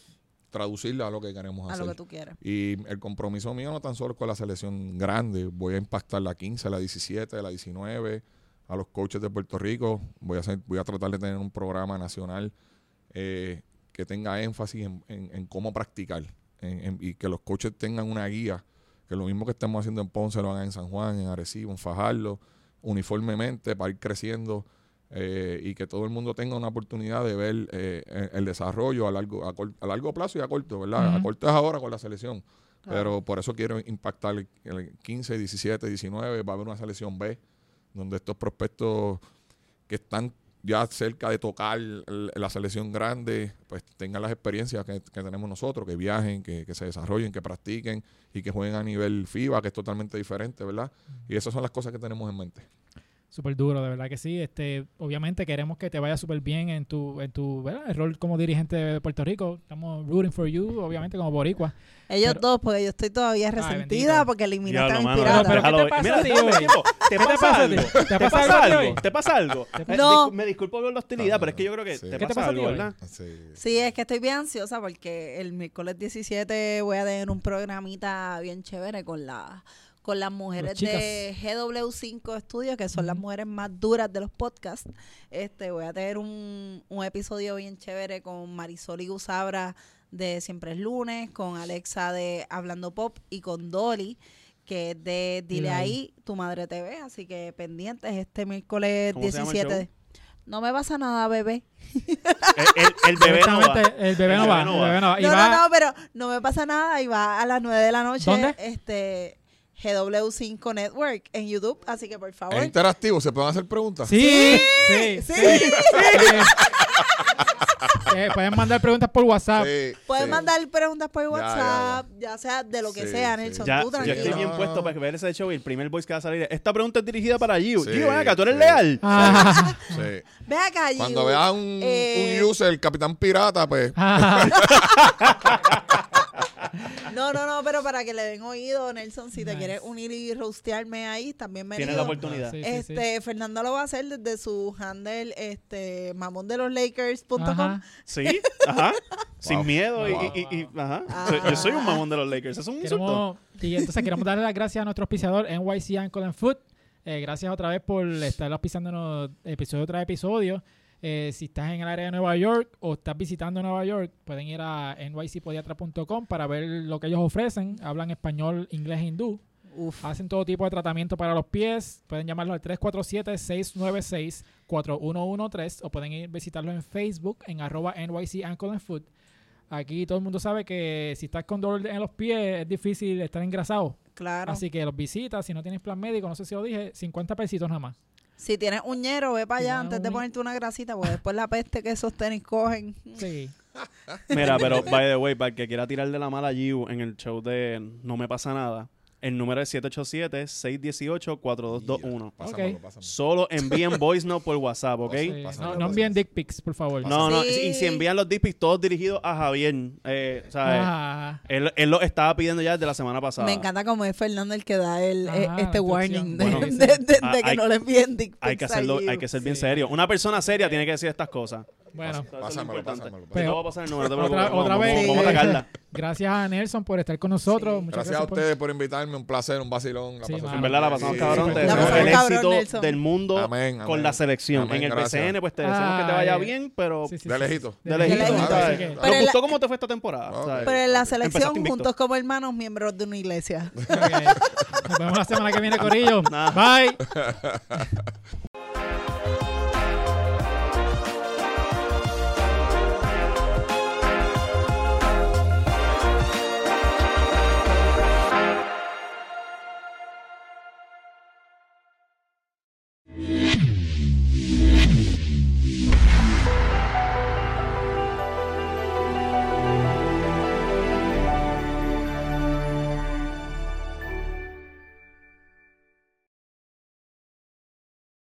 traducirlas a lo que queremos A hacer. lo que tú quieres. Y el compromiso mío no tan solo es con la selección grande, voy a impactar la 15, la 17, la 19, a los coaches de Puerto Rico. Voy a, hacer, voy a tratar de tener un programa nacional eh, que tenga énfasis en, en- en cómo practicar en- en- y que los coaches tengan una guía, que lo mismo que estamos haciendo en Ponce lo hagan en San Juan, en Arecibo, en Fajardo, uniformemente para ir creciendo eh, y que todo el mundo tenga una oportunidad de ver eh, el, el desarrollo a largo, a, cor- a largo plazo y a corto, ¿verdad? A corto es ahora con la selección, Claro. pero por eso quiero impactar el, el 15, 17, 19, va a haber una selección B, donde estos prospectos que están ya cerca de tocar el- la selección grande, pues tengan las experiencias que, que tenemos nosotros, que viajen, que, que se desarrollen, que practiquen y que jueguen a nivel FIBA, que es totalmente diferente, ¿verdad? Y esas son las cosas que tenemos en mente. Súper duro, de verdad que sí. Este, obviamente queremos que te vaya súper bien en tu, en tu ¿verdad? el rol como dirigente de Puerto Rico. Estamos rooting for you, obviamente como boricua. Ellos Pero- dos, porque yo estoy todavía resentida porque eliminaste a piratas. pero- ¿qué te pasa Mira, a ti. ¿Te ¿Qué te pasa algo? ¿Te ¿Te pasa algo? ¿Te pasa algo? ¿Te- Eh, No. Me disculpo por la hostilidad, pero es que yo creo que Sí. te ¿Qué te pasa algo? ¿verdad? Sí. Sí, es que estoy bien ansiosa porque el miércoles 17 voy a tener un programita bien chévere con la con las mujeres de GW5 Studios, que son las mujeres más duras de los podcasts. Este, voy a tener un, un episodio bien chévere con Marisol y Gusabra de Siempre es Lunes, con Alexa de Hablando Pop y con Dolly que es de Dile ahí. tu madre TV, así que pendientes este miércoles ¿Cómo se llama el 17. No me pasa nada, bebé. El, el- el bebé no va. El bebé no va. El bebé no va. Y no, no, no, pero no me pasa nada y va a las 9 de la noche. ¿Dónde? Este GW5 Network en YouTube, así que por favor. Es interactivo, ¿se pueden hacer preguntas? Sí, sí, sí. sí. Eh, eh, pueden mandar preguntas por WhatsApp. Sí, Pueden sí. mandar preguntas por ya, WhatsApp, ya, sea de lo que Sí, sea, sí. Nelson. Ya, tú ya tranquilo. estoy bien puesto para ver ese show y el primer voice que va a salir es, Esta pregunta es dirigida para Gio. Sí, Gio, ven acá, ¿tú eres sí. leal? Ah, Sí. Ve acá, Giu. Cuando veas un, Eh, un user, el Capitán Pirata, pues ah, No, no, no, pero para que le den oído, Nelson, si te Nice. quieres unir y roastearme ahí, también Tienes la oportunidad. Sí, sí, sí. Este, Fernando lo va a hacer desde su handle, este, mamón de los Lakers.com. Ajá. Sí, ajá. Sin Wow. miedo y, Wow. y- y- y- ajá. Ah. Yo soy un mamón de los Lakers. Es un insulto. Y entonces queremos darle las gracias a nuestro auspiciador NYC Ankle and Foot. Eh, gracias otra vez por estar auspiciándonos episodio tras episodio. Eh, si estás en el área de Nueva York o estás visitando Nueva York, pueden ir a nycpodiatra.com para ver lo que ellos ofrecen. Hablan español, inglés e hindú. Uf. Hacen todo tipo de tratamiento para los pies. Pueden llamarlos al 347-696-4113 o pueden ir visitarlos en Facebook en arroba NYC Ankle and Foot. Aquí todo el mundo sabe que si estás con dolor en los pies es difícil estar engrasado. Claro. Así que los visitas, si no tienes plan médico, no sé si lo dije, 50 pesitos nada más. Si tienes uñero, ve para allá antes de ponerte una grasita, porque después la peste que esos tenis cogen. Sí. Mira, pero by the way, para el que quiera tirar de la mala a Giu en el show de No Me Pasa Nada, El número es 787-618-4221. Pásamelo, Ok. pásamelo. Solo envíen voice note por WhatsApp, ¿ok? Sí, no, envíen dick pics, por favor. No, no, Sí. y si envían los dick pics todos dirigidos a Javier, eh, ¿sabes? Ah, Él, él lo estaba pidiendo ya desde la semana pasada. Me encanta como es Fernando el que da el, Ajá, eh, este warning de, Bueno, de- de- de Ah, que hay- no le envíen dick Hay que pics hacerlo, hay que ser bien Sí. serio. Una persona seria tiene que decir estas cosas. Bueno, Pásamelo, pásamelo, a pasar el número, no te Otra- otra Vamos- vez. Vamos a atacarla. gracias a Nelson por estar con nosotros. Sí. Muchas Gracias a por- ustedes por invitarme, un placer, un vacilón. La Sí. En verdad la pasamos Sí, cabrón. Te pasamos el éxito Nelson. del mundo Amén, con la selección. Amén, en el gracias. BCN, pues te deseamos que te Ay, vaya ay. bien, pero Sí, sí, De lejito. de lejito. ¿Nos gustó cómo te fue esta temporada? Pero en la selección, juntos como hermanos, miembros de una iglesia. Nos vemos la semana que viene, Corillo. Bye.